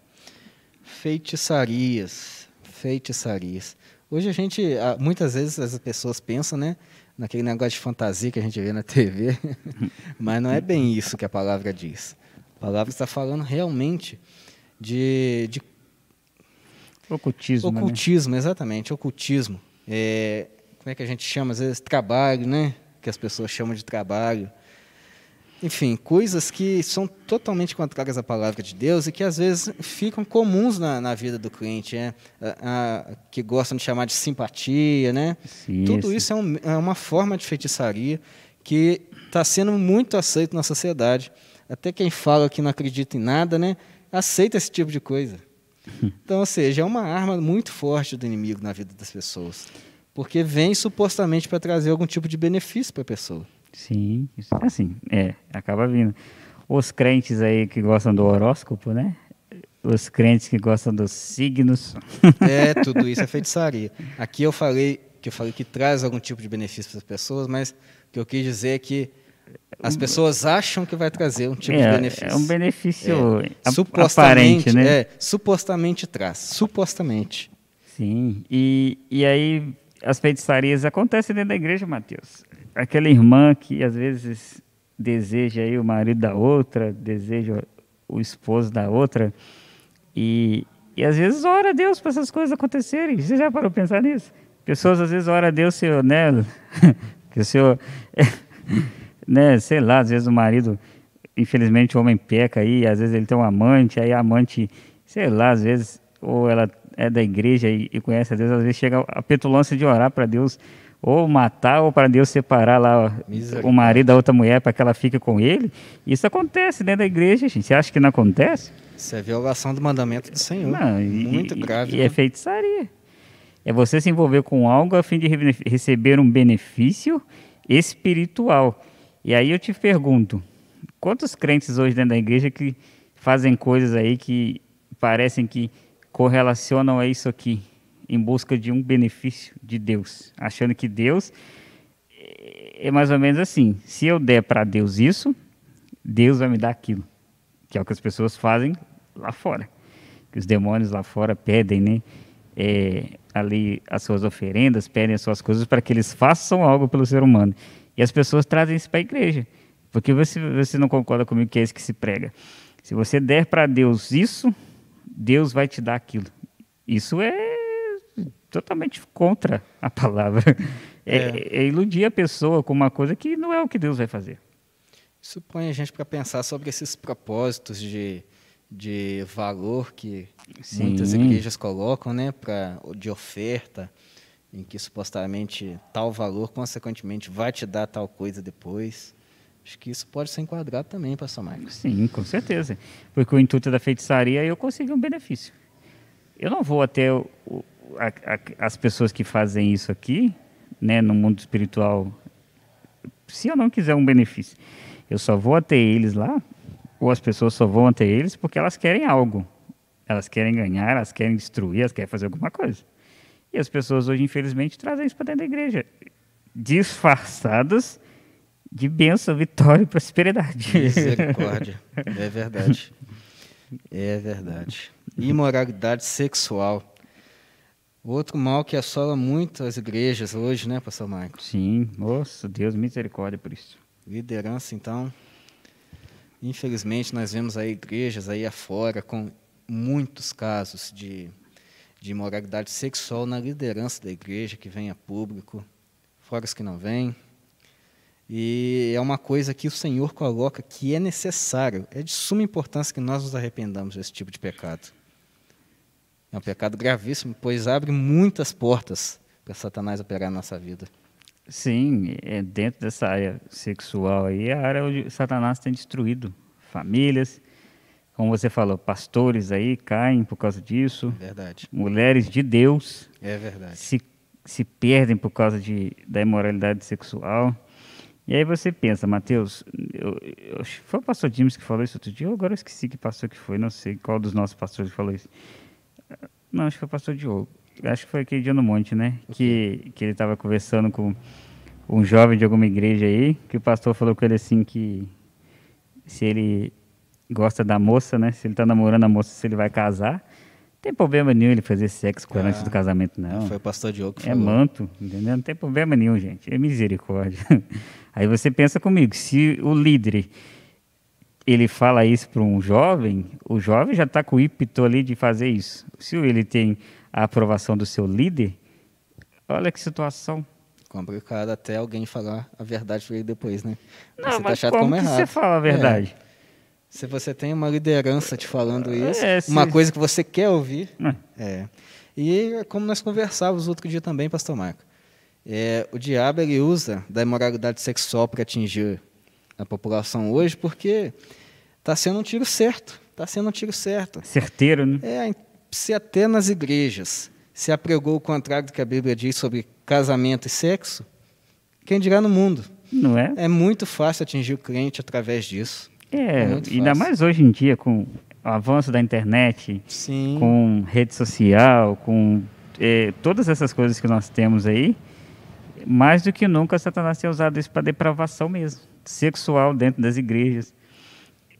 Feitiçarias. Feitiçarias. Hoje a gente, muitas vezes as pessoas pensam, né? Naquele negócio de fantasia que a gente vê na TV. Mas não é bem isso que a palavra diz. A palavra está falando realmente de, de Ocultismo, né? ocultismo, exatamente, ocultismo. É, como é que a gente chama? Às vezes trabalho, né? Que as pessoas chamam de trabalho. Enfim, coisas que são totalmente contrárias à palavra de Deus e que às vezes ficam comuns na, na vida do cliente, né? A- a- que gostam de chamar de simpatia, né? Tudo isso é, um- é uma forma de feitiçaria que está sendo muito aceito na sociedade. Até quem fala que não acredita em nada, né? Aceita esse tipo de coisa. Então, ou seja, é uma arma muito forte do inimigo na vida das pessoas. Porque vem supostamente para trazer algum tipo de benefício para a pessoa. Sim, assim, é, acaba vindo. Os crentes aí que gostam do horóscopo, né? Os crentes que gostam dos signos. É, tudo isso é feitiçaria. Aqui eu falei que eu falei que traz algum tipo de benefício para as pessoas, mas o que eu quis dizer é que as pessoas acham que vai trazer um tipo de é, benefício. é um benefício É, supostamente, aparente, né? é, supostamente traz. Supostamente. Sim, e, e aí as feitiçarias acontecem dentro da igreja, Mateus. Aquela irmã que às vezes deseja aí o marido da outra, deseja o esposo da outra, e, e às vezes ora a Deus para essas coisas acontecerem. Você já parou para pensar nisso? Pessoas às vezes oram a Deus, Senhor, né? que o Senhor, né, sei lá, às vezes o marido, infelizmente o homem peca aí, às vezes ele tem um amante, aí a amante, sei lá, às vezes, ou ela é da igreja e, e conhece a Deus, às vezes chega a petulância de orar para Deus ou matar ou para Deus separar lá o marido da outra mulher para que ela fique com ele. Isso acontece dentro da igreja, gente. Você acha que não acontece? Isso é violação do mandamento do Senhor. Não, Muito e, grave. E né? é feitiçaria. É você se envolver com algo a fim de re- receber um benefício espiritual. E aí eu te pergunto, quantos crentes hoje dentro da igreja que fazem coisas aí que parecem que correlacionam a isso aqui em busca de um benefício de Deus, achando que Deus é mais ou menos assim, se eu der para Deus isso, Deus vai me dar aquilo, que é o que as pessoas fazem lá fora, que os demônios lá fora pedem, né? é, ali as suas oferendas, pedem as suas coisas para que eles façam algo pelo ser humano. E as pessoas trazem isso para a igreja. Porque você, você não concorda comigo que é isso que se prega. Se você der para Deus isso, Deus vai te dar aquilo. Isso é totalmente contra a palavra. É, é iludir a pessoa com uma coisa que não é o que Deus vai fazer. Isso põe a gente para pensar sobre esses propósitos de, de valor que Sim. muitas igrejas colocam, né, pra, de oferta. em que supostamente tal valor, consequentemente, vai te dar tal coisa depois. Acho que isso pode ser enquadrado também, pastor Marcos. Sim, com certeza. Porque o intuito da feitiçaria é eu conseguir um benefício. Eu não vou até o, a, a, as pessoas que fazem isso aqui, né, no mundo espiritual, se eu não quiser um benefício. Eu só vou até eles lá, ou as pessoas só vão até eles porque elas querem algo. Elas querem ganhar, elas querem destruir, elas querem fazer alguma coisa. E as pessoas hoje, infelizmente, trazem isso para dentro da igreja, disfarçadas de bênção, vitória e prosperidade. Misericórdia. É verdade. É verdade. Imoralidade sexual. Outro mal que assola muito as igrejas hoje, né, pastor Marcos? Sim, nossa, Deus misericórdia por isso. Liderança, então. Infelizmente, nós vemos aí igrejas aí afora com muitos casos de, de imoralidade sexual na liderança da igreja, que vem a público, fora os que não vêm. E é uma coisa que o Senhor coloca que é necessário, é de suma importância que nós nos arrependamos desse tipo de pecado. É um pecado gravíssimo, pois abre muitas portas para Satanás operar na nossa vida. Sim, é dentro dessa área sexual aí, é a área onde Satanás tem destruído famílias. Como você falou, pastores aí caem por causa disso. Verdade. Mulheres de Deus. É verdade. Se, se perdem por causa de, da imoralidade sexual. E aí você pensa, Mateus, eu, eu, foi o pastor James que falou isso outro dia, eu agora esqueci que pastor que foi, não sei qual dos nossos pastores falou isso. Não, acho que foi o pastor Diogo. Acho que foi aquele dia no monte, né? Que, que ele estava conversando com um jovem de alguma igreja aí, que o pastor falou com ele assim que se ele gosta da moça, né? Se ele está namorando a moça, se ele vai casar, não tem problema nenhum ele fazer sexo com ela ah, antes do casamento, não. Foi o pastor Diogo que É falou. manto, entendeu? Não tem problema nenhum, gente. É misericórdia. Aí você pensa comigo, se o líder ele fala isso para um jovem, o jovem já está com o ímpeto ali de fazer isso. Se ele tem a aprovação do seu líder, olha que situação. Complicado até alguém falar a verdade para ele depois, né? Não, você tá mas tá como, como você fala a verdade? É. Se você tem uma liderança te falando isso, é, uma coisa que você quer ouvir, é. é. E como nós conversávamos outro dia também, pastor Marco, é, o diabo ele usa da imoralidade sexual para atingir a população hoje, porque está sendo um tiro certo. Está sendo um tiro certo. Certeiro, né? É, se até nas igrejas se apregou o contrário do que a Bíblia diz sobre casamento e sexo, quem dirá no mundo? Não é? É muito fácil atingir o crente através disso. É, é ainda mais hoje em dia, com o avanço da internet, Sim. com rede social, com é, todas essas coisas que nós temos aí, mais do que nunca Satanás tem usado isso para depravação mesmo sexual dentro das igrejas.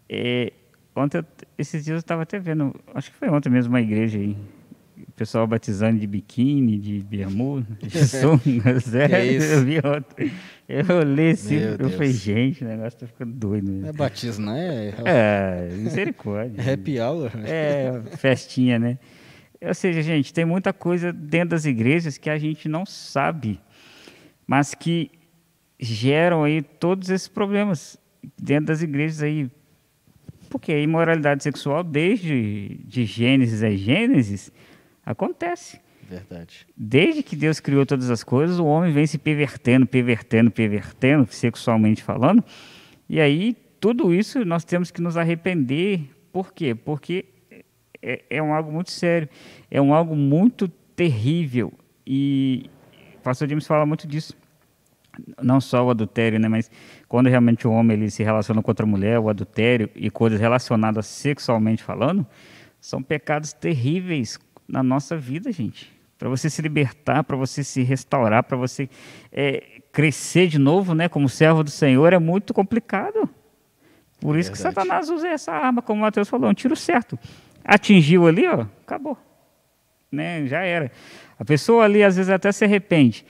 É, ontem, eu, esses dias eu estava até vendo, acho que foi ontem mesmo uma igreja aí, o pessoal batizando de biquíni, de bermuda, de sunga, sério, é eu vi ontem. Eu olhei assim, Meu eu Deus. falei, gente, o negócio tá ficando doido mesmo. É batismo, não é? É, misericórdia. Happy hour. É, festinha, né? Ou seja, gente, tem muita coisa dentro das igrejas que a gente não sabe, mas que geram aí todos esses problemas dentro das igrejas aí. Porque a imoralidade sexual, desde de Gênesis a Gênesis, acontece. Verdade. Desde que Deus criou todas as coisas, o homem vem se pervertendo, pervertendo, pervertendo, sexualmente falando. E aí, tudo isso nós temos que nos arrepender. Por quê? Porque é, é um algo muito sério, é um algo muito terrível. E o pastor James fala muito disso não só o adultério, né, mas quando realmente o homem ele se relaciona com outra mulher, o adultério e coisas relacionadas sexualmente falando, são pecados terríveis na nossa vida, gente. Para você se libertar, para você se restaurar, para você é, crescer de novo, né, como servo do Senhor, é muito complicado. Por isso que Satanás usa essa arma, como o Mateus falou, um tiro certo. Atingiu ali, ó, acabou. Né, já era. A pessoa ali às vezes até se arrepende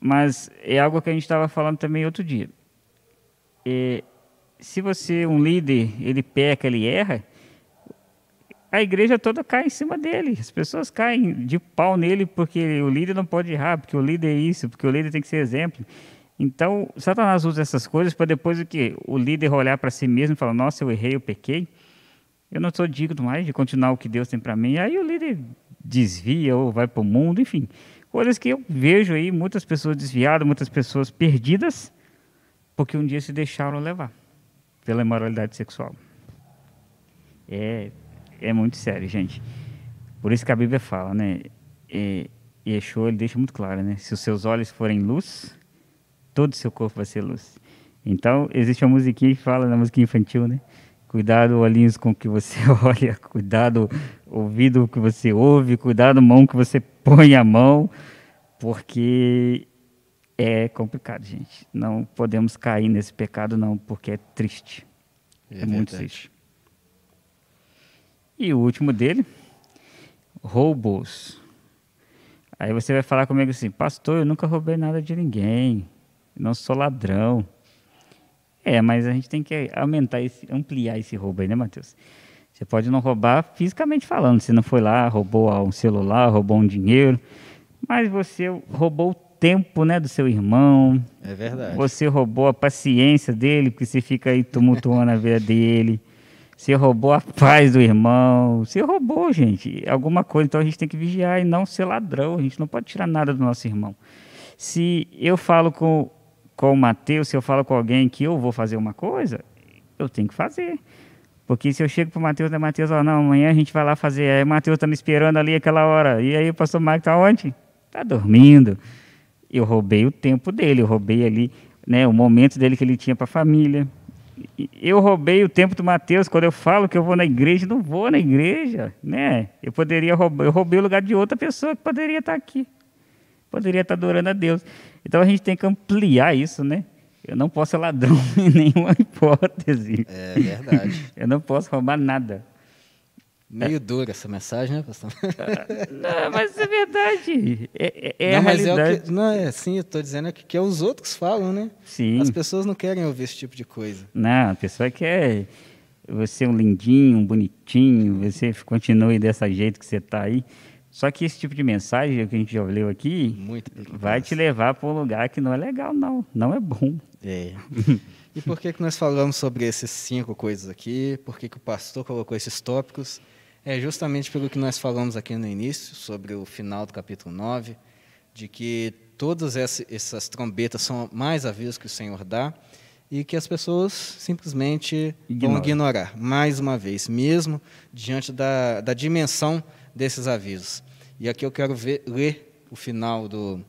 mas é algo que a gente estava falando também outro dia. É, se você, um líder, ele peca, ele erra, a igreja toda cai em cima dele. As pessoas caem de pau nele porque o líder não pode errar, porque o líder é isso, porque o líder tem que ser exemplo. Então, Satanás usa essas coisas para depois o que o líder olhar para si mesmo e falar: Nossa, eu errei, eu pequei. Eu não sou digno mais de continuar o que Deus tem para mim. Aí o líder desvia ou vai para o mundo, enfim Coisas que eu vejo aí muitas pessoas desviadas, muitas pessoas perdidas, porque um dia se deixaram levar pela imoralidade sexual. É, é muito sério, gente. Por isso que a Bíblia fala, né? E, Yeshua, ele deixa muito claro, né? Se os seus olhos forem luz, todo o seu corpo vai ser luz. Então, existe uma musiquinha que fala, na música infantil, né? Cuidado, olhinhos com que você olha, cuidado, ouvido que você ouve, cuidado, mão que você põe a mão, porque é complicado, gente. Não podemos cair nesse pecado, não, porque é triste. É, é muito triste. E o último dele, roubos. Aí você vai falar comigo assim, pastor, eu nunca roubei nada de ninguém, não sou ladrão. É, mas a gente tem que aumentar, esse, ampliar esse roubo aí, né, Matheus? Você pode não roubar fisicamente falando, você não foi lá, roubou um celular, roubou um dinheiro, mas você roubou o tempo né, do seu irmão. É verdade. Você roubou a paciência dele, porque você fica aí tumultuando a vida dele. Você roubou a paz do irmão. Você roubou, gente, alguma coisa. Então a gente tem que vigiar e não ser ladrão. A gente não pode tirar nada do nosso irmão. Se eu falo com, com o Mateus, se eu falo com alguém que eu vou fazer uma coisa, eu tenho que fazer. Porque se eu chego para o Mateus, né, Mateus, ó, não, amanhã a gente vai lá fazer. Aí o Mateus está me esperando ali aquela hora. E aí o pastor Marcos está onde? Está dormindo. Eu roubei o tempo dele, eu roubei ali né, o momento dele que ele tinha para a família eu roubei o tempo do Mateus quando eu falo que eu vou na igreja, não vou na igreja, né? Eu poderia roubar, eu roubei o lugar de outra pessoa que poderia estar aqui, poderia estar adorando a Deus. Então a gente tem que ampliar isso, né? Eu não posso ser ladrão em nenhuma hipótese. É verdade. eu não posso roubar nada. Meio é. dura essa mensagem, né, pastor? Não, mas é verdade. É, é, é não, a mas realidade. É o que, não, é assim, eu estou dizendo que, que é os outros falam, né? Sim. As pessoas não querem ouvir esse tipo de coisa. Não, a pessoa quer você um lindinho, um bonitinho, você continue dessa jeito que você está aí. Só que esse tipo de mensagem que a gente já leu aqui vai te levar para um lugar que não é legal, não. Não é bom. É. E por que, que nós falamos sobre esses cinco coisas aqui? Por que, que o pastor colocou esses tópicos? É justamente pelo que nós falamos aqui no início, sobre o final do capítulo 9, de que todas essas trombetas são mais avisos que o Senhor dá e que as pessoas simplesmente Ignora. vão ignorar, mais uma vez, mesmo diante da, da dimensão desses avisos. E aqui eu quero ver, ler o final do,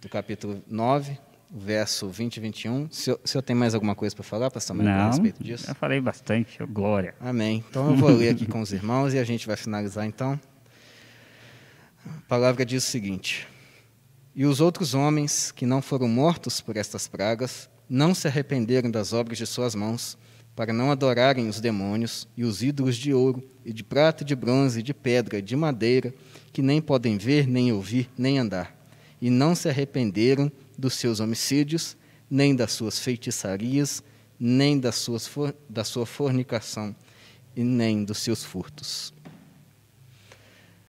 do capítulo 9, verso 20 e 21. O senhor, o senhor tem mais alguma coisa para falar, pastor Maria, a respeito disso? eu falei bastante, glória. Amém. Então eu vou ler aqui com os irmãos e a gente vai finalizar então. A palavra diz o seguinte: E os outros homens que não foram mortos por estas pragas não se arrependeram das obras de suas mãos, para não adorarem os demônios e os ídolos de ouro, e de prata, e de bronze, de pedra, e de madeira, que nem podem ver, nem ouvir, nem andar. E não se arrependeram dos seus homicídios, nem das suas feitiçarias, nem das suas, da sua fornicação, e nem dos seus furtos.